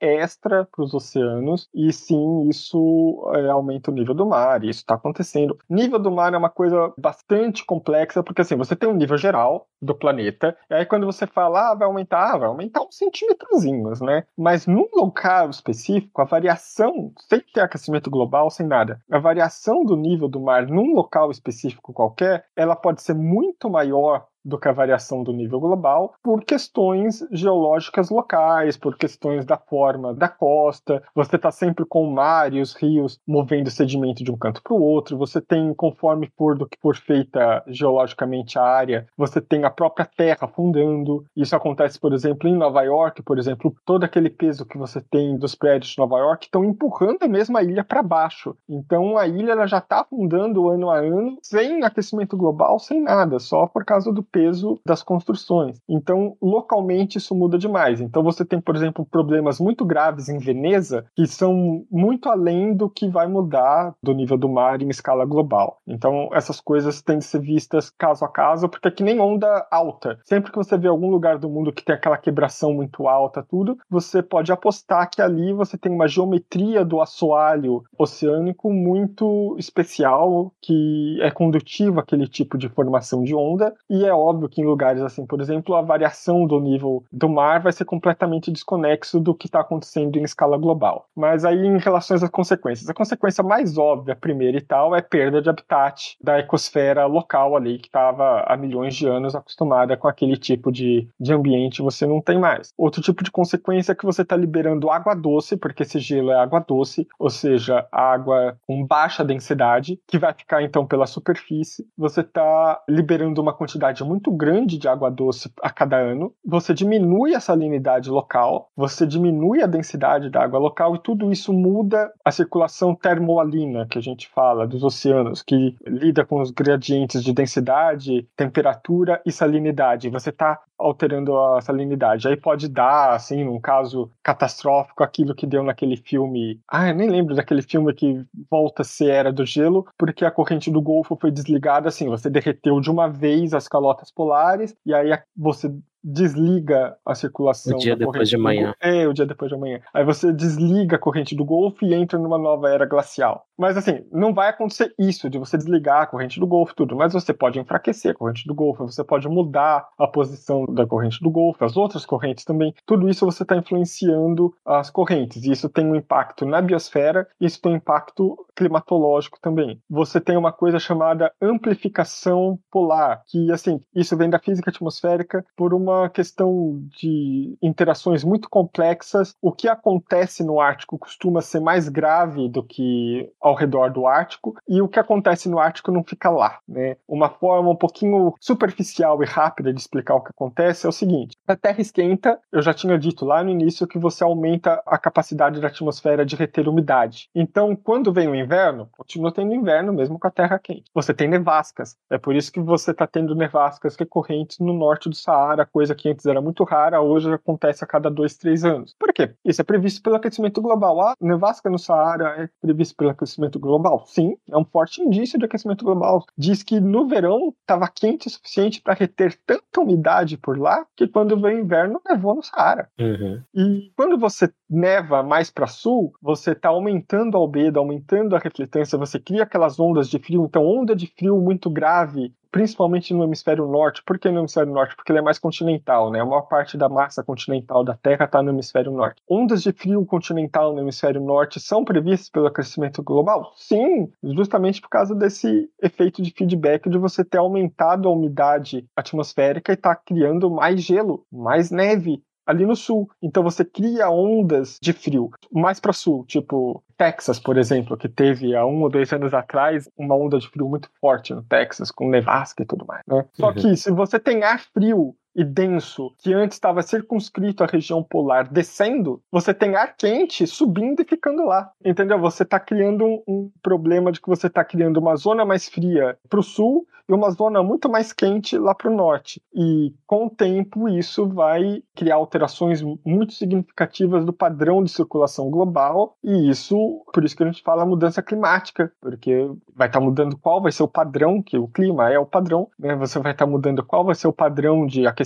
extra para os oceanos, e sim, isso é, aumenta o nível do mar, e isso está acontecendo. Nível do mar é uma coisa bastante complexa, porque assim, você tem um nível geral do planeta, e aí quando você fala, ah, vai aumentar, vai aumentar uns centímetrozinhos, né? Mas num local específico, a variação, sem ter aquecimento global, sem nada, a variação do nível do mar num local específico qualquer, ela pode ser muito maior do que a variação do nível global por questões geológicas locais, por questões da forma da costa. Você está sempre com o mar e os rios movendo sedimento de um canto para o outro. Você tem, conforme for do que for feita geologicamente a área, você tem a própria terra afundando. Isso acontece, por exemplo, em Nova York, por exemplo, todo aquele peso que você tem dos prédios de Nova York estão empurrando a mesma ilha para baixo. Então a ilha ela já está afundando ano a ano sem aquecimento global, sem nada, só por causa do peso das construções. Então, localmente, isso muda demais. Então, você tem, por exemplo, problemas muito graves em Veneza que são muito além do que vai mudar do nível do mar em escala global. Então, essas coisas têm de ser vistas caso a caso, porque é que nem onda alta. Sempre que você vê algum lugar do mundo que tem aquela quebração muito alta, tudo, você pode apostar que ali você tem uma geometria do assoalho oceânico muito especial, que é condutiva àquele tipo de formação de onda, e é óbvio que em lugares assim, por exemplo, a variação do nível do mar vai ser completamente desconexo do que está acontecendo em escala global. Mas aí em relação às consequências, a consequência mais óbvia, primeira e tal, é perda de habitat da ecosfera local ali que estava há milhões de anos acostumada com aquele tipo de, de ambiente, você não tem mais. Outro tipo de consequência é que você está liberando água doce, porque esse gelo é água doce, ou seja, água com baixa densidade, que vai ficar então pela superfície. Você está liberando uma quantidade muito grande de água doce a cada ano. Você diminui a salinidade local, você diminui a densidade da água local e tudo isso muda a circulação termoalina que a gente fala dos oceanos, que lida com os gradientes de densidade, temperatura e salinidade. Você está alterando a salinidade. Aí pode dar, assim, num caso catastrófico, aquilo que deu naquele filme. Ah, eu nem lembro daquele filme que volta a ser Era do Gelo, porque a corrente do Golfo foi desligada, assim, você derreteu de uma vez as calotas polares, e aí você desliga a circulação. O dia depois de amanhã. É, o dia depois de amanhã. Aí você desliga a corrente do Golfo e entra numa nova era glacial. Mas assim, não vai acontecer isso de você desligar a corrente do Golfo tudo, mas você pode enfraquecer a corrente do Golfo, você pode mudar a posição da corrente do Golfo, as outras correntes também. Tudo isso você está influenciando as correntes. E isso tem um impacto na biosfera, isso tem um impacto climatológico também. Você tem uma coisa chamada amplificação polar, que assim, isso vem da física atmosférica por uma uma questão de interações muito complexas. O que acontece no Ártico costuma ser mais grave do que ao redor do Ártico, e o que acontece no Ártico não fica lá. Né? Uma forma um pouquinho superficial e rápida de explicar o que acontece é o seguinte: a Terra esquenta, eu já tinha dito lá no início que você aumenta a capacidade da atmosfera de reter umidade. Então, quando vem o inverno, continua tendo inverno mesmo com a Terra quente. Você tem nevascas. É por isso que você está tendo nevascas recorrentes no norte do Saara, coisa que antes era muito rara, hoje acontece a cada dois, três anos. Por quê? Isso é previsto pelo aquecimento global. A nevasca no Saara é previsto pelo aquecimento global? Sim, é um forte indício de aquecimento global. Diz que no verão estava quente o suficiente para reter tanta umidade por lá que quando veio o inverno nevou no Saara. Uhum. E quando você neva mais para sul, você está aumentando a albedo, aumentando a refletância, você cria aquelas ondas de frio. Então, onda de frio muito grave principalmente no hemisfério norte. Por que no hemisfério norte? Porque ele é mais continental, né? A maior parte da massa continental da Terra está no hemisfério norte. Ondas de frio continental no hemisfério norte são previstas pelo aquecimento global? Sim, justamente por causa desse efeito de feedback de você ter aumentado a umidade atmosférica e estar tá criando mais gelo, mais neve, ali no sul. Então você cria ondas de frio mais para sul, tipo Texas, por exemplo, que teve há um ou dois anos atrás uma onda de frio muito forte no Texas, com nevasca e tudo mais. Né? Só uhum. que se você tem ar frio e denso, que antes estava circunscrito à região polar, descendo, você tem ar quente subindo e ficando lá. Entendeu? Você está criando um, um, problema de que você está criando uma zona mais fria para o sul e uma zona muito mais quente lá para o norte. E com o tempo, isso vai criar alterações muito significativas do padrão de circulação global, e isso, por isso que a gente fala mudança climática, porque vai estar tá mudando qual vai ser o padrão, que o clima é o padrão, né? Você vai estar tá mudando qual vai ser o padrão de aquecimento,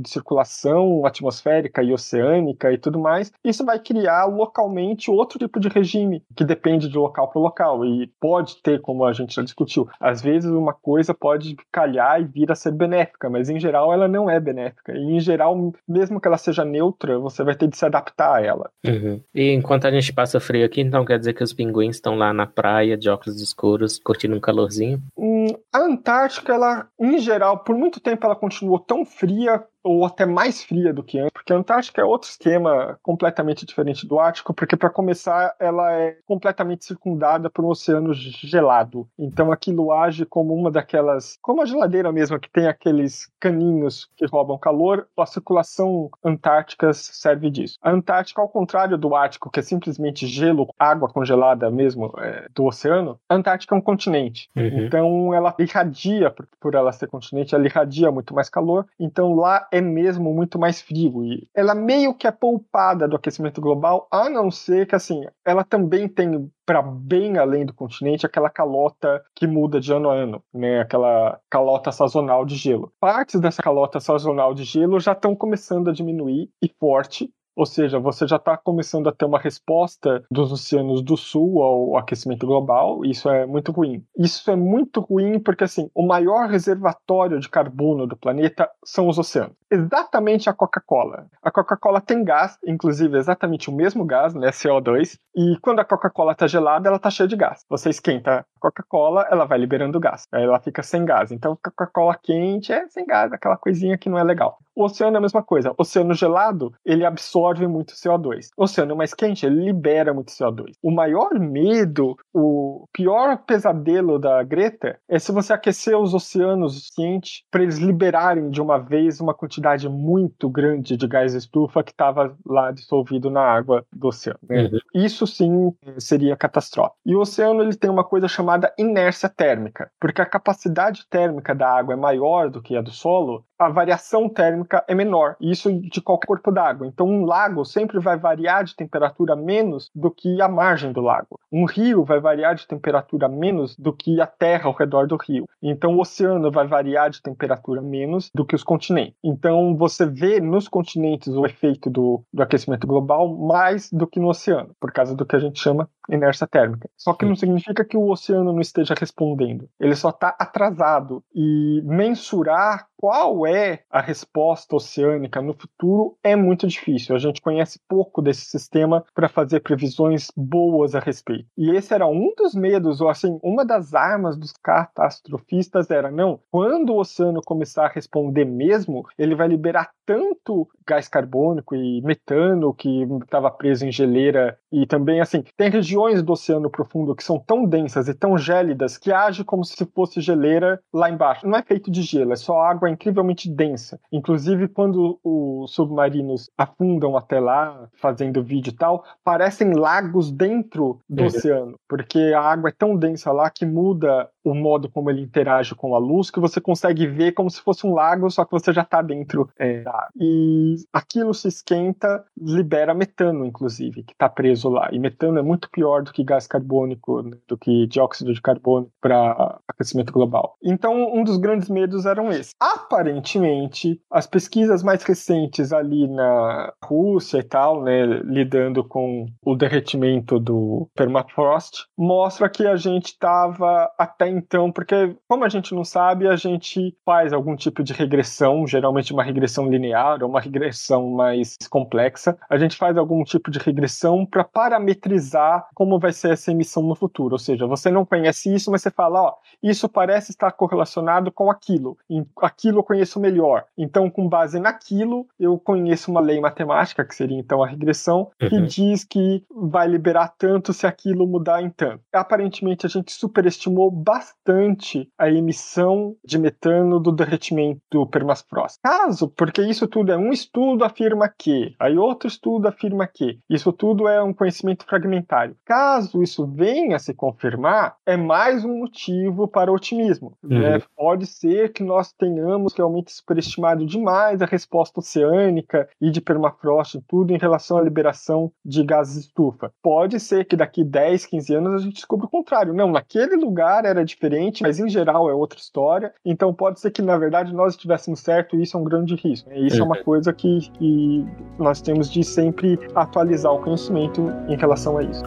de circulação atmosférica e oceânica e tudo mais. Isso vai criar localmente outro tipo de regime, que depende de local para local, e pode ter, como a gente já discutiu, às vezes uma coisa coisa pode calhar e vir a ser benéfica, mas em geral ela não é benéfica. E em geral, mesmo que ela seja neutra, você vai ter de se adaptar a ela. Uhum. E enquanto a gente passa frio aqui, então quer dizer que os pinguins estão lá na praia de óculos escuros, curtindo um calorzinho? Hum, a Antártica, ela, em geral, por muito tempo ela continuou tão fria ателье, ou até mais fria do que antes, porque a Antártica é outro esquema completamente diferente do Ártico, porque para começar ela é completamente circundada por um oceano gelado. Então aquilo age como uma daquelas, como a geladeira mesmo, que tem aqueles caninhos que roubam calor, a circulação antártica serve disso. A Antártica, ao contrário do Ártico, que é simplesmente gelo, água congelada mesmo é, do oceano, a Antártica é um continente. Uhum. Então ela irradia, por, por ela ser continente, ela irradia muito mais calor. Então lá é mesmo muito mais frio e ela meio que é poupada do aquecimento global, a não ser que assim, ela também tem para bem além do continente aquela calota que muda de ano a ano, né? Aquela calota sazonal de gelo. Partes dessa calota sazonal de gelo já estão começando a diminuir e forte ou seja, você já está começando a ter uma resposta dos oceanos do sul ao aquecimento global, isso é muito ruim. Isso é muito ruim porque, assim, o maior reservatório de carbono do planeta são os oceanos. Exatamente a Coca-Cola. A Coca-Cola tem gás, inclusive exatamente o mesmo gás, né, CO2, e quando a Coca-Cola está gelada, ela está cheia de gás. Você esquenta a Coca-Cola, ela vai liberando gás, aí ela fica sem gás. Então, Coca-Cola quente é sem gás, aquela coisinha que não é legal. O oceano é a mesma coisa. O oceano gelado, ele absorve muito CO2. O oceano mais quente, ele libera muito CO2. O maior medo, o pior pesadelo da Greta é se você aquecer os oceanos o suficiente para eles liberarem de uma vez uma quantidade muito grande de gás estufa que estava lá dissolvido na água do oceano. Né? Uhum. Isso sim seria catastrófico. E o oceano ele tem uma coisa chamada inércia térmica, porque a capacidade térmica da água é maior do que a do solo, a variação térmica é menor, isso de qualquer corpo d'água. Então, um lago sempre vai variar de temperatura menos do que a margem do lago. Um rio vai variar de temperatura menos do que a terra ao redor do rio. Então, o oceano vai variar de temperatura menos do que os continentes. Então, você vê nos continentes o efeito do, do aquecimento global mais do que no oceano, por causa do que a gente chama inércia térmica. Só que não significa que o oceano não esteja respondendo. Ele só está atrasado. E mensurar qual é a resposta oceânica no futuro é muito difícil. Gente conhece pouco desse sistema para fazer previsões boas a respeito. E esse era um dos medos, ou assim, uma das armas dos catastrofistas era não, quando o oceano começar a responder mesmo, ele vai liberar tanto gás carbônico e metano que estava preso em geleira e também assim, tem regiões do oceano profundo que são tão densas e tão gélidas que age como se fosse geleira lá embaixo. Não é feito de gelo, é só água incrivelmente densa. Inclusive, quando os submarinos afundam até lá, fazendo vídeo e tal, parecem lagos dentro do uhum. oceano, porque a água é tão densa lá que muda o modo como ele interage com a luz que você consegue ver como se fosse um lago, só que você já está dentro é, da água. E aquilo se esquenta, libera metano, inclusive, que está preso lá. E metano é muito pior do que gás carbônico, né, do que dióxido de carbono para aquecimento global. Então, um dos grandes medos eram esses. Aparentemente, as pesquisas mais recentes ali na Rússia e tal, né, lidando com o derretimento do permafrost, mostra que a gente estava até então, porque como a gente não sabe, a gente faz algum tipo de regressão, geralmente uma regressão linear ou uma regressão mais complexa. A gente faz algum tipo de regressão para parametrizar como vai ser essa emissão no futuro. Ou seja, você não conhece isso, mas você fala, ó, isso parece estar correlacionado com aquilo. Aquilo eu conheço melhor. Então, com base naquilo, eu conheço uma lei matemática, que seria então a regressão, que uhum. diz que vai liberar tanto se aquilo mudar em tanto. Aparentemente, a gente superestimou bastante bastante a emissão de metano do derretimento do permafrost. Caso, porque isso tudo é um estudo afirma que, aí outro estudo afirma que, isso tudo é um conhecimento fragmentário. Caso isso venha a se confirmar, é mais um motivo para otimismo. Uhum. Né? Pode ser que nós tenhamos realmente superestimado demais a resposta oceânica e de permafrost e tudo em relação à liberação de gases estufa. Pode ser que daqui 10, 15 anos a gente descubra o contrário. Não, naquele lugar era diferente, mas em geral é outra história. Então pode ser que, na verdade, nós estivéssemos certo e isso é um grande risco. E isso é uma uhum. coisa que, que nós temos de sempre atualizar o conhecimento em relação a isso.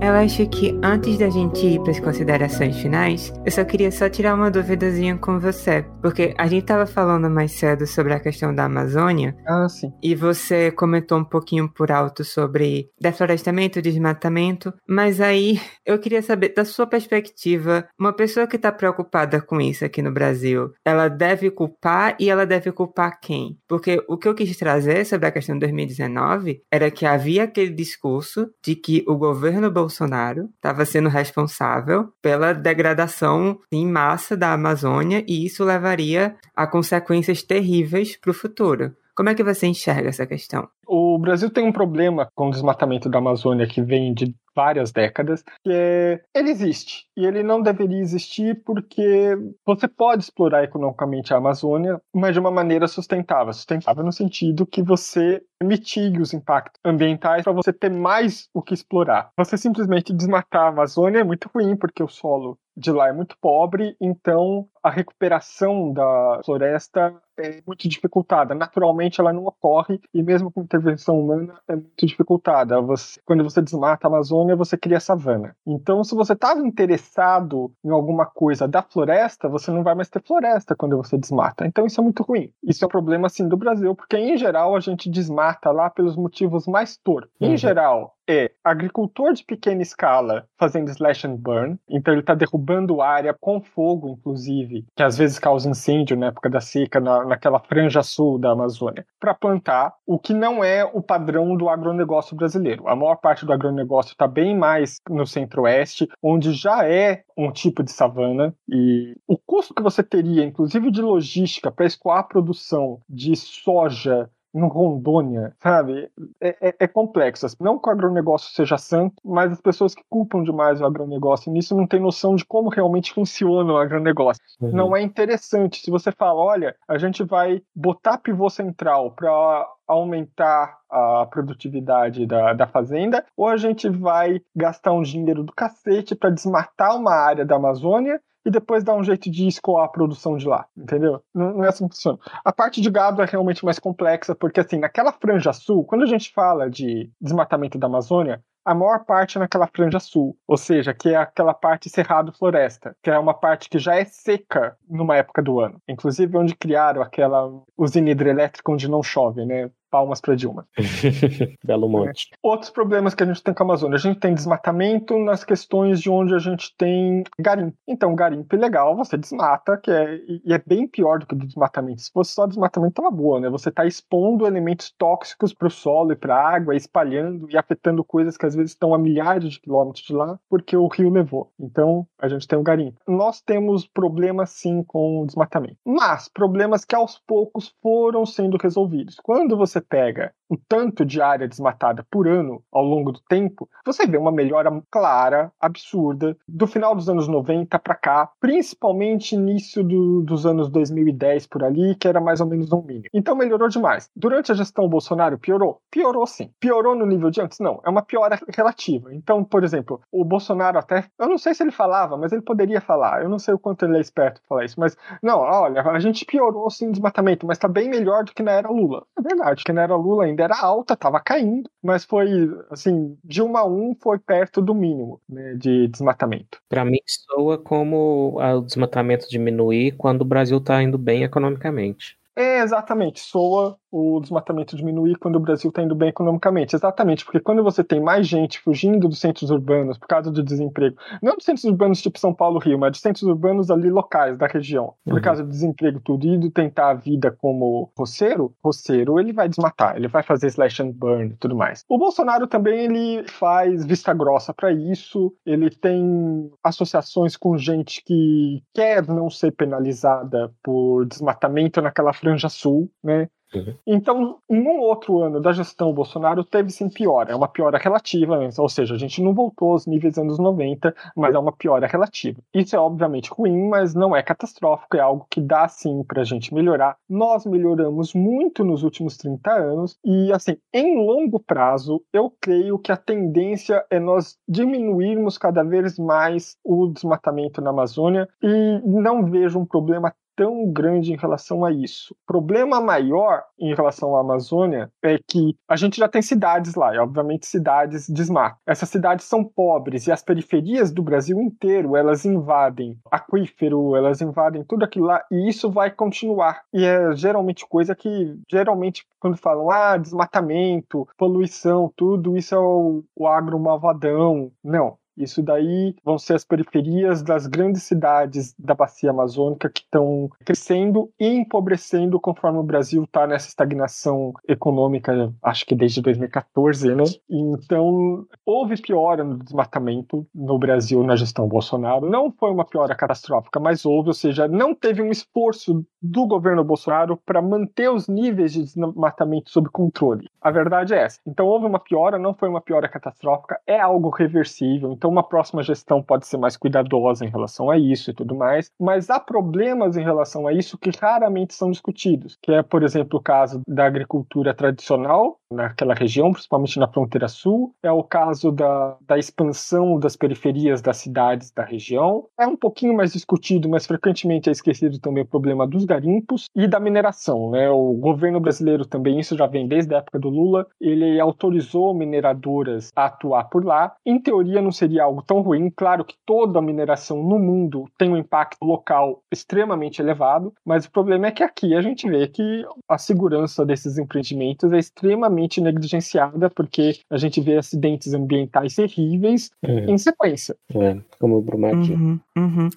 Eu acho que antes da gente ir para as considerações finais, eu só queria só tirar uma duvidazinha com você, porque a gente tava falando mais cedo sobre a questão da Amazônia. Ah, sim. E você comentou um pouquinho por alto sobre deflorestamento, desmatamento, mas aí eu queria saber da sua perspectiva, uma pessoa que está preocupada com isso aqui no Brasil, ela deve culpar e ela deve culpar quem? Porque o que eu quis trazer sobre a questão de 2019 era que havia aquele discurso de que o governo Bolsonaro Bolsonaro estava sendo responsável pela degradação em massa da Amazônia e isso levaria a consequências terríveis para o futuro. Como é que você enxerga essa questão? O Brasil tem um problema com o desmatamento da Amazônia que vem de várias décadas, que é, ele existe e ele não deveria existir porque você pode explorar economicamente a Amazônia, mas de uma maneira sustentável. Sustentável no sentido que você mitigue os impactos ambientais para você ter mais o que explorar. Você simplesmente desmatar a Amazônia é muito ruim, porque o solo de lá é muito pobre, então a recuperação da floresta é muito dificultada. Naturalmente ela não ocorre e mesmo com intervenção humana é muito dificultada. Você, quando você desmata a Amazônia, você cria savana. Então, se você estava interessado em alguma coisa da floresta, você não vai mais ter floresta quando você desmata. Então, isso é muito ruim. Isso é um problema assim do Brasil, porque em geral a gente desmata lá pelos motivos mais tortos. Em uhum. geral, é agricultor de pequena escala fazendo slash and burn, então ele está derrubando área com fogo, inclusive, que às vezes causa incêndio na época da seca, na, naquela franja sul da Amazônia, para plantar, o que não é o padrão do agronegócio brasileiro. A maior parte do agronegócio está bem mais no centro-oeste, onde já é um tipo de savana, e o custo que você teria, inclusive de logística, para escoar a produção de soja no Rondônia, sabe? É, é, é, complexo. Assim. Não que o agronegócio seja santo, mas as pessoas que culpam demais o agronegócio nisso não têm noção de como realmente funciona o agronegócio. Uhum. Não é interessante. Se você fala, olha, a gente vai botar pivô central para aumentar a produtividade da, da fazenda, ou a gente vai gastar um dinheiro do cacete para desmatar uma área da Amazônia e depois dar um jeito de escoar a produção de lá, entendeu? Não, não, é assim que funciona. A parte de gado é realmente mais complexa, porque assim, naquela franja sul, quando a gente fala de desmatamento da Amazônia, a maior parte é naquela franja sul, ou seja, que é aquela parte cerrado-floresta, que é uma parte que já é seca numa época do ano. Inclusive onde criaram aquela usina hidrelétrica onde não chove, né? Palmas para Dilma. <laughs> Belo monte. É. Outros problemas que a gente tem com a Amazônia. A gente tem desmatamento nas questões de onde a gente tem garimpo. Então, garimpo é legal, você desmata, que é, e é bem pior do que o desmatamento. Se fosse só desmatamento, tava boa, né? Você está expondo elementos tóxicos para o solo e para a água, espalhando e afetando coisas que às vezes estão a milhares de quilômetros de lá, porque o rio levou. Então, a gente tem o garimpo. Nós temos problemas sim com o desmatamento. Mas, problemas que aos poucos foram sendo resolvidos. Quando você você pega o tanto de área desmatada por ano ao longo do tempo, você vê uma melhora clara, absurda, do final dos anos 90 para cá, principalmente início do, dos anos 2010 por ali, que era mais ou menos um mínimo. Então melhorou demais. Durante a gestão Bolsonaro, piorou? Piorou sim. Piorou no nível de antes? Não. É uma piora relativa. Então, por exemplo, o Bolsonaro até. Eu não sei se ele falava, mas ele poderia falar. Eu não sei o quanto ele é esperto falar isso. Mas, não, olha, a gente piorou sim o desmatamento, mas está bem melhor do que na era Lula. É verdade que não era Lula ainda era alta, estava caindo, mas foi, assim, de uma a um foi perto do mínimo né, de desmatamento. Para mim, soa como o desmatamento diminuir quando o Brasil está indo bem economicamente. É, exatamente. Soa o desmatamento diminuir quando o Brasil está indo bem economicamente. Exatamente, porque quando você tem mais gente fugindo dos centros urbanos por causa do desemprego, não dos centros urbanos tipo São Paulo, Rio, mas dos centros urbanos ali locais da região, por uhum. causa do desemprego tudo, e do tentar a vida como roceiro, roceiro ele vai desmatar, ele vai fazer slash and burn e tudo mais. O Bolsonaro também ele faz vista grossa para isso, ele tem associações com gente que quer não ser penalizada por desmatamento naquela franja sul, né? Uhum. Então, em um outro ano da gestão Bolsonaro, teve sim piora. É uma piora relativa, né? ou seja, a gente não voltou aos níveis anos 90, mas é uma piora relativa. Isso é obviamente ruim, mas não é catastrófico, é algo que dá sim para a gente melhorar. Nós melhoramos muito nos últimos 30 anos, e assim, em longo prazo, eu creio que a tendência é nós diminuirmos cada vez mais o desmatamento na Amazônia, e não vejo um problema tão grande em relação a isso. O problema maior em relação à Amazônia é que a gente já tem cidades lá, e obviamente cidades desmatam. Essas cidades são pobres e as periferias do Brasil inteiro, elas invadem aquífero, elas invadem tudo aquilo lá e isso vai continuar. E é geralmente coisa que, geralmente, quando falam, ah, desmatamento, poluição, tudo isso é o, o agro malvadão. Não, Isso daí vão ser as periferias das grandes cidades da bacia amazônica que estão crescendo e empobrecendo conforme o Brasil está nessa estagnação econômica, acho que desde 2014, né? Então, houve piora no desmatamento no Brasil na gestão Bolsonaro. Não foi uma piora catastrófica, mas houve, ou seja, não teve um esforço do governo Bolsonaro para manter os níveis de desmatamento sob controle. A verdade é essa. Então, houve uma piora, não foi uma piora catastrófica, é algo reversível. Então, uma próxima gestão pode ser mais cuidadosa em relação a isso e tudo mais. Mas há problemas em relação a isso que raramente são discutidos, que é, por exemplo, o caso da agricultura tradicional naquela região, principalmente na fronteira sul. É o caso da, da expansão das periferias das cidades da região. É um pouquinho mais discutido, mas frequentemente é esquecido também o problema dos garimpos e da mineração. Né? O governo brasileiro também, isso já vem desde a época do Lula, ele autorizou mineradoras a atuar por lá. Em teoria, não seria algo tão ruim. Claro que toda a mineração no mundo tem um impacto local extremamente elevado, mas o problema é que aqui a gente vê que a segurança desses empreendimentos é extremamente negligenciada, porque a gente vê acidentes ambientais terríveis uhum. em sequência. É, como o Brumadinho. Uhum, uhum.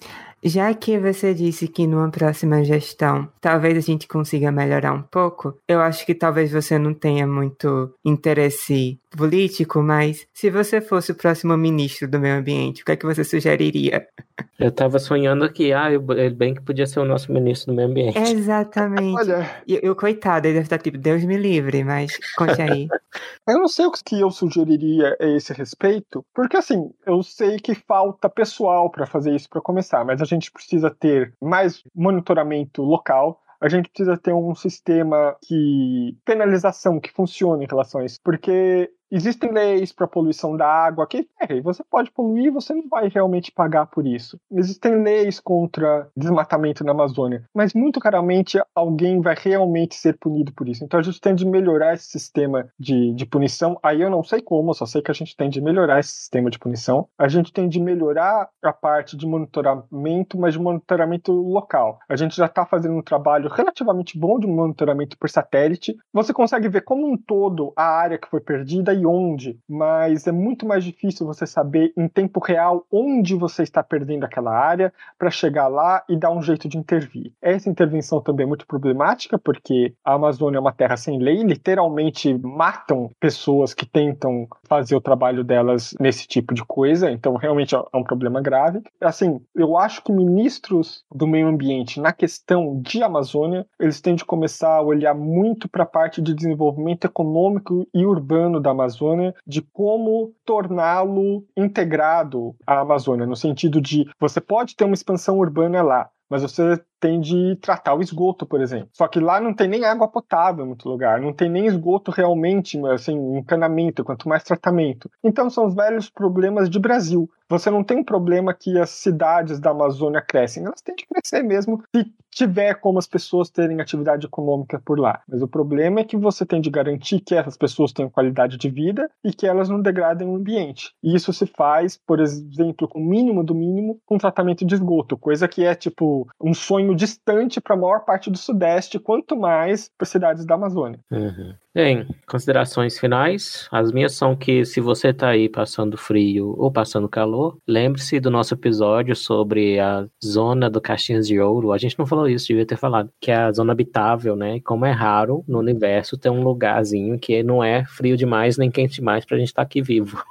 Já que você disse que numa próxima gestão talvez a gente consiga melhorar um pouco, eu acho que talvez você não tenha muito interesse político, mas se você fosse o próximo ministro do meio ambiente, o que é que você sugeriria? Eu tava sonhando que, ah, ele bem que podia ser o nosso ministro do meio ambiente. Exatamente. Olha. E eu, coitado, ele deve estar tipo, Deus me livre, mas conte aí. <laughs> eu não sei o que eu sugeriria a esse respeito, porque assim, eu sei que falta pessoal para fazer isso para começar, mas a gente precisa ter mais monitoramento local, a gente precisa ter um sistema de penalização que funcione em relação a isso, porque Existem leis para poluição da água que é, você pode poluir, você não vai realmente pagar por isso. Existem leis contra desmatamento na Amazônia, mas muito raramente alguém vai realmente ser punido por isso. Então a gente tem de melhorar esse sistema de, de punição. Aí eu não sei como, só sei que a gente tem de melhorar esse sistema de punição. A gente tem de melhorar a parte de monitoramento, mas de monitoramento local. A gente já está fazendo um trabalho relativamente bom de monitoramento por satélite. Você consegue ver como um todo a área que foi perdida onde, mas é muito mais difícil você saber em tempo real onde você está perdendo aquela área para chegar lá e dar um jeito de intervir. Essa intervenção também é muito problemática porque a Amazônia é uma terra sem lei, literalmente matam pessoas que tentam fazer o trabalho delas nesse tipo de coisa, então realmente é um problema grave. Assim, eu acho que ministros do meio ambiente na questão de Amazônia, eles têm de começar a olhar muito para a parte de desenvolvimento econômico e urbano da Amazônia Amazônia, de como torná-lo integrado à Amazônia, no sentido de você pode ter uma expansão urbana lá, mas você tem de tratar o esgoto, por exemplo. Só que lá não tem nem água potável em muito lugar, não tem nem esgoto realmente, assim, encanamento, quanto mais tratamento. Então são os velhos problemas de Brasil. Você não tem um problema que as cidades da Amazônia crescem, elas têm de crescer mesmo se tiver como as pessoas terem atividade econômica por lá. Mas o problema é que você tem de garantir que essas pessoas tenham qualidade de vida e que elas não degradem o ambiente. E isso se faz, por exemplo, com o mínimo do mínimo, com tratamento de esgoto, coisa que é tipo um sonho distante para a maior parte do Sudeste, quanto mais para cidades da Amazônia. Uhum. Bem, considerações finais. As minhas são que se você está aí passando frio ou passando calor, lembre-se do nosso episódio sobre a zona do Caixinhas de Ouro. A gente não falou isso, devia ter falado, que é a zona habitável, né? E como é raro no universo ter um lugarzinho que não é frio demais nem quente demais para a gente estar tá aqui vivo.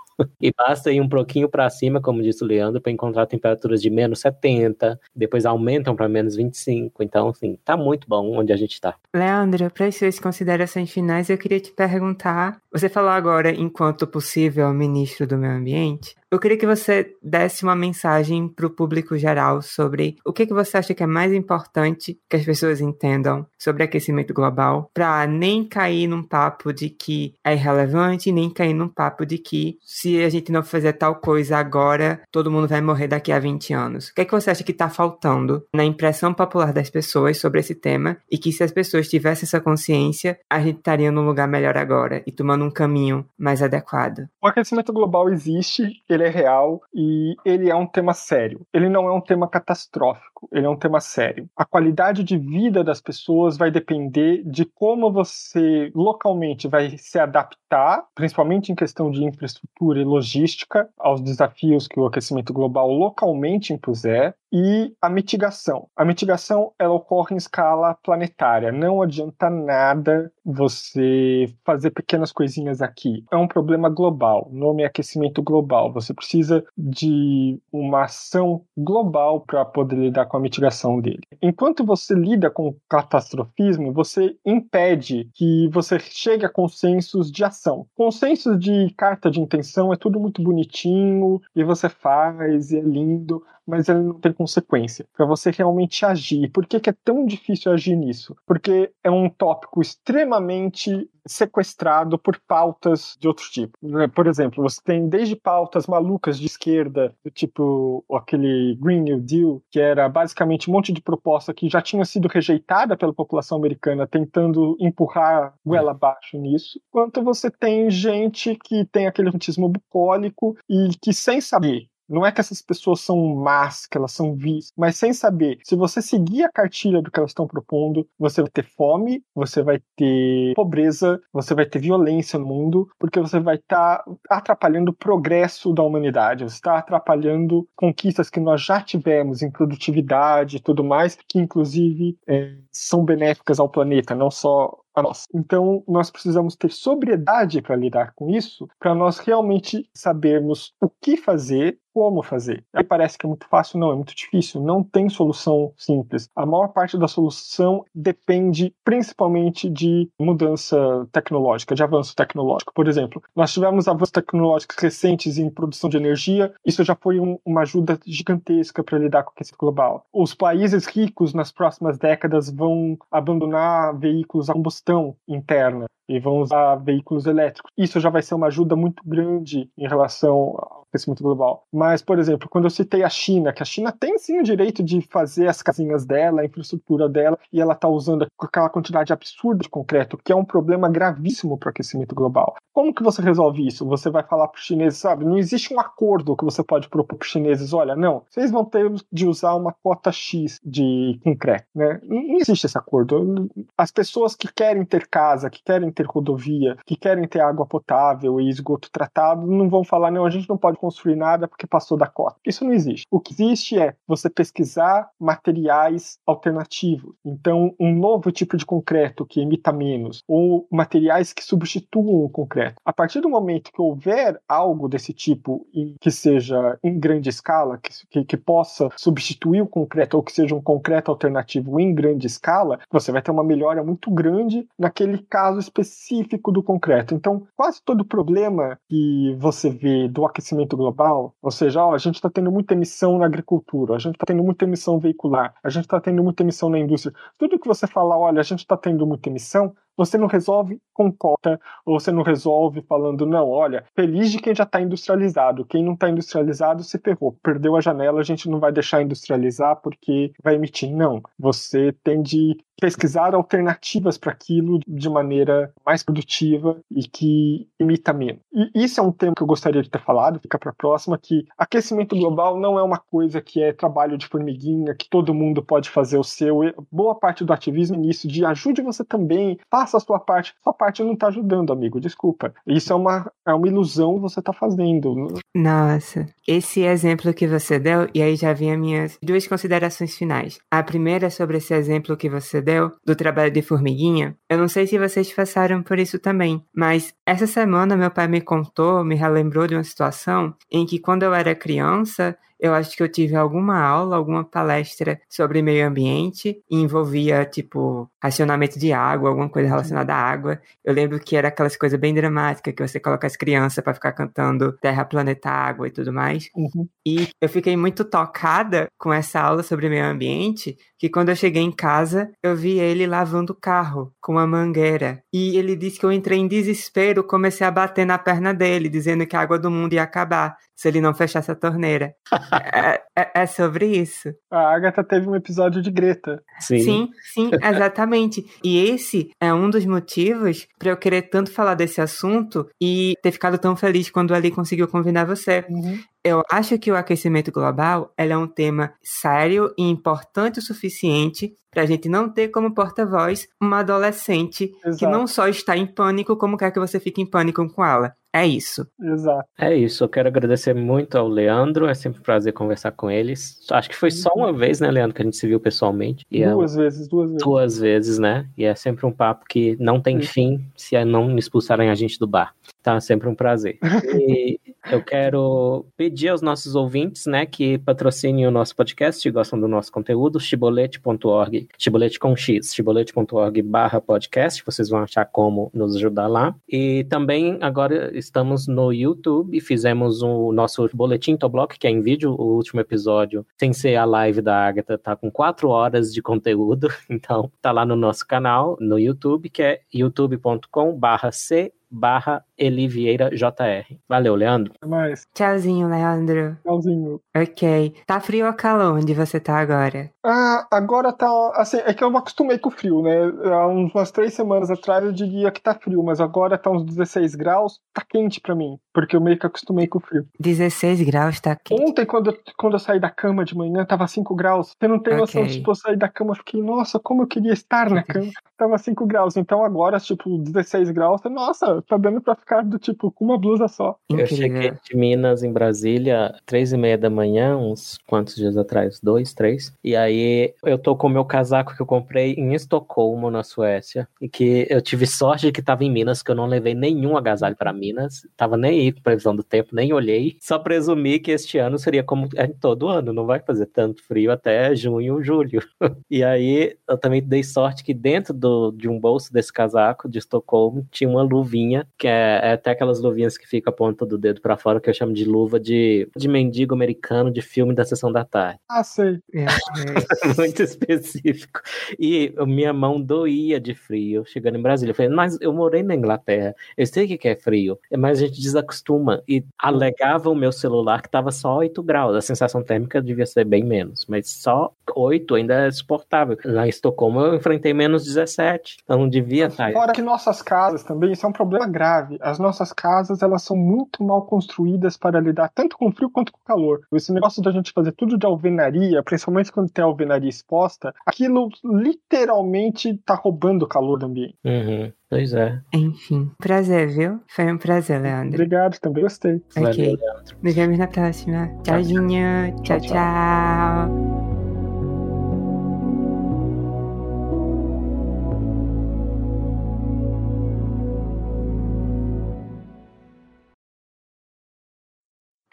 E basta ir um pouquinho para cima, como disse o Leandro, para encontrar temperaturas de menos 70, depois aumentam para menos 25. Então, assim, tá muito bom onde a gente está. Leandro, para as suas considerações finais, eu queria te perguntar: você falou agora, enquanto possível, ministro do Meio Ambiente, eu queria que você desse uma mensagem para o público geral sobre o que, que você acha que é mais importante que as pessoas entendam sobre aquecimento global, para nem cair num papo de que é irrelevante, nem cair num papo de que se a gente não fizer tal coisa agora, todo mundo vai morrer daqui a 20 anos. O que, é que você acha que está faltando na impressão popular das pessoas sobre esse tema e que se as pessoas tivessem essa consciência, a gente estaria num lugar melhor agora e tomando um caminho mais adequado? O aquecimento global existe, ele ele é real e ele é um tema sério. Ele não é um tema catastrófico. Polêmico, ele é um tema sério. A qualidade de vida das pessoas vai depender de como você localmente vai se adaptar, principalmente em questão de infraestrutura e logística, aos desafios que o aquecimento global localmente impuser, e a mitigação. A mitigação ela ocorre em escala planetária. Não adianta nada você fazer pequenas coisinhas aqui. É um problema global. O nome é aquecimento global. Você precisa de uma ação global para poder lidar com a mitigação dele. Enquanto você lida com o catastrofismo, você impede que você chegue a consensos de ação. Consensos de carta de intenção é tudo muito bonitinho e você faz e é lindo, mas ele não tem consequência para você realmente agir. Por que, que é tão difícil agir nisso? Porque é um tópico extremamente sequestrado por pautas de outros tipos. Né? Por exemplo, você tem desde pautas malucas de esquerda, do tipo aquele Green New Deal, que era basicamente um monte de proposta que já tinha sido rejeitada pela população americana, tentando empurrar goela abaixo nisso, quanto você tem gente que tem aquele romantismo bucólico e que, sem saber não é que essas pessoas são más, que elas são vis, mas sem saber. Se você seguir a cartilha do que elas estão propondo, você vai ter fome, você vai ter pobreza, você vai ter violência no mundo, porque você vai estar tá atrapalhando o progresso da humanidade, você está atrapalhando conquistas que nós já tivemos em produtividade e tudo mais, que inclusive é, são benéficas ao planeta, não só a nós. Então, nós precisamos ter sobriedade para lidar com isso, para nós realmente sabermos o que fazer como fazer. Aí parece que é muito fácil, não, é muito difícil, não tem solução simples. A maior parte da solução depende principalmente de mudança tecnológica, de avanço tecnológico. Por exemplo, nós tivemos avanços tecnológicos recentes em produção de energia, isso já foi um, uma ajuda gigantesca para lidar com o aquecimento global. Os países ricos nas próximas décadas vão abandonar veículos a combustão interna e vão usar veículos elétricos. Isso já vai ser uma ajuda muito grande em relação ao aquecimento global. Mas, por exemplo, quando eu citei a China, que a China tem sim o direito de fazer as casinhas dela, a infraestrutura dela, e ela está usando aquela quantidade absurda de concreto, que é um problema gravíssimo para o aquecimento global. Como que você resolve isso? Você vai falar para os chineses, sabe? Não existe um acordo que você pode propor para os chineses, olha, não, vocês vão ter de usar uma cota X de concreto, né? Não existe esse acordo. As pessoas que querem ter casa, que querem ter ter rodovia, que querem ter água potável e esgoto tratado, não vão falar, não, a gente não pode construir nada porque passou da cota. Isso não existe. O que existe é você pesquisar materiais alternativos. Então, um novo tipo de concreto que emita menos, ou materiais que substituam o concreto. A partir do momento que houver algo desse tipo que seja em grande escala, que, que, que possa substituir o concreto, ou que seja um concreto alternativo em grande escala, você vai ter uma melhora muito grande naquele caso específico específico do concreto. Então, quase todo problema que você vê do aquecimento global, ou seja, ó, a gente está tendo muita emissão na agricultura, a gente está tendo muita emissão veicular, a gente está tendo muita emissão na indústria. Tudo que você fala, olha, a gente está tendo muita emissão, você não resolve com cota, ou você não resolve falando, não, olha, feliz de quem já está industrializado, quem não está industrializado se ferrou, perdeu a janela, a gente não vai deixar industrializar porque vai emitir. Não, você tem de pesquisar alternativas para aquilo de maneira mais produtiva e que imita menos. E isso é um tema que eu gostaria de ter falado, fica para a próxima, que aquecimento global não é uma coisa que é trabalho de formiguinha, que todo mundo pode fazer o seu. Boa parte do ativismo é nisso, de ajude você também, faça a sua parte. Sua parte não está ajudando, amigo, desculpa. Isso é uma, é uma ilusão que você está fazendo. Nossa, esse exemplo que você deu, e aí já vem as minhas duas considerações finais. A primeira é sobre esse exemplo que você deu do trabalho de formiguinha. Eu não sei se vocês passaram por isso também, mas essa semana meu pai me contou, me relembrou de uma situação em que quando eu era criança, eu acho que eu tive alguma aula, alguma palestra sobre meio ambiente e envolvia, tipo, racionamento de água, alguma coisa relacionada à água. Eu lembro que era aquelas coisas bem dramáticas que você coloca as crianças para ficar cantando Terra, Planeta, Água e tudo mais. Uhum. E eu fiquei muito tocada com essa aula sobre meio ambiente, que quando eu cheguei em casa, eu vi ele lavando o carro com uma mangueira. E ele disse que eu entrei em desespero, comecei a bater na perna dele, dizendo que a água do mundo ia acabar se ele não fechasse a torneira. <laughs> é, é, é, sobre isso. A Agatha teve um episódio de Greta. Sim, sim, sim <laughs> exatamente. E esse é um dos motivos para eu querer tanto falar desse assunto e ter ficado tão feliz quando ali conseguiu convidar você. Uhum. Eu acho que o aquecimento global é um tema sério e importante o suficiente para a gente não ter como porta-voz uma adolescente Exato. que não só está em pânico, como quer que você fique em pânico com ela. É isso. Exato. É isso. Eu quero agradecer muito ao Leandro. É sempre um prazer conversar com eles. Acho que foi só uma vez, né, Leandro, que a gente se viu pessoalmente. E é duas é... vezes, duas vezes. Duas vezes, né? E é sempre um papo que não tem Sim. fim se não expulsarem a gente do bar. Tá sempre um prazer. <laughs> E eu quero pedir aos nossos ouvintes, né, que patrocinem o nosso podcast, gostam do nosso conteúdo, chibolete.org, chibolete com x, chibolete.org barra podcast, vocês vão achar como nos ajudar lá. E também agora estamos no YouTube, fizemos o nosso boletim Toblock, que é em vídeo, o último episódio, sem ser a live da Agatha, tá com quatro horas de conteúdo, <laughs> então tá lá no nosso canal, no YouTube, que é youtube.com barra c barra Elivieira JR. Valeu, Leandro. Até mais. Tchauzinho, Leandro. Tchauzinho. Ok. Tá frio ou calor onde você tá agora? Ah, agora tá. Assim, é que eu me acostumei com o frio, né? Há umas três semanas atrás eu diria que tá frio, mas agora tá uns 16 graus, tá quente pra mim, porque eu meio que acostumei com o frio. 16 graus tá quente. Ontem, quando eu, quando eu saí da cama de manhã, tava 5 graus. Você não tem okay. noção, tipo, eu sair da cama, eu fiquei, nossa, como eu queria estar na <laughs> cama. Tava 5 graus. Então agora, tipo, 16 graus, nossa, tá dando pra ficar do tipo com uma blusa só. Eu cheguei de Minas em Brasília, três e meia da manhã, uns quantos dias atrás? Dois, três. E aí eu tô com o meu casaco que eu comprei em Estocolmo, na Suécia. E que eu tive sorte de que tava em Minas, que eu não levei nenhum agasalho para Minas. Tava nem aí com previsão do tempo, nem olhei. Só presumi que este ano seria como é todo ano, não vai fazer tanto frio até junho, julho. <laughs> e aí eu também dei sorte que dentro do, de um bolso desse casaco de Estocolmo tinha uma luvinha, que é, é até aquelas luvinhas que fica a ponta do dedo para fora, que eu chamo de luva de, de mendigo americano de filme da sessão da tarde. Ah, sei. É, é. <laughs> Muito específico. E minha mão doía de frio chegando em Brasília. Eu falei, mas eu morei na Inglaterra, eu sei que é frio, mas a gente desacostuma. E alegava o meu celular que tava só 8 graus. A sensação térmica devia ser bem menos, mas só 8 ainda é suportável. Lá em Estocolmo eu enfrentei menos 17, então não devia estar. Fora que nossas casas também, isso é um problema grave. As nossas casas, elas são muito mal construídas para lidar tanto com frio quanto com calor. Esse negócio da gente fazer tudo de alvenaria, principalmente quando tem alvenaria exposta, aquilo literalmente tá roubando o calor do ambiente. Uhum. Pois é. Enfim, prazer, viu? Foi um prazer, Leandro. Obrigado, também gostei. Ok. Nos vemos na próxima. Tchauzinho. tchau. tchau. tchau.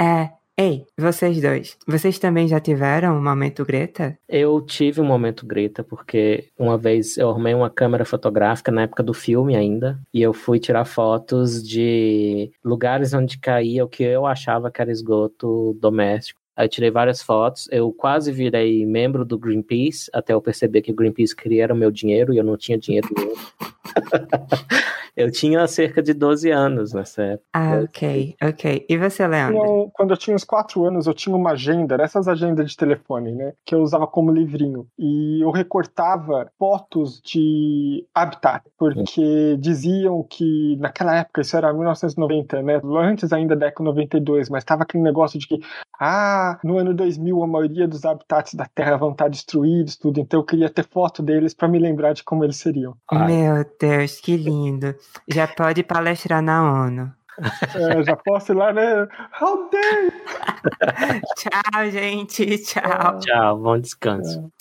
É. Ei, vocês dois, vocês também já tiveram um momento Greta? Eu tive um momento Greta, porque uma vez eu arrumei uma câmera fotográfica na época do filme ainda, e eu fui tirar fotos de lugares onde caía o que eu achava que era esgoto doméstico. Aí eu tirei várias fotos, eu quase virei membro do Greenpeace, até eu perceber que o Greenpeace queria o meu dinheiro e eu não tinha dinheiro nenhum. <laughs> eu tinha cerca de 12 anos nessa época. Ah, ok, ok. E você, Leandro? Eu, quando eu tinha uns 4 anos, eu tinha uma agenda, essas agendas de telefone, né? Que eu usava como livrinho. E eu recortava fotos de habitat, porque diziam que naquela época, isso era 1990, né? Antes ainda da década 92, mas tava aquele negócio de que, ah, no ano 2000 a maioria dos habitats da Terra vão estar destruídos, tudo. Então eu queria ter foto deles para me lembrar de como eles seriam. Meu Deus, que lindo. Já pode palestrar na ONU. É, já posso ir lá, né? How dare <laughs> Tchau, gente. Tchau. Tchau, bom descanso. É.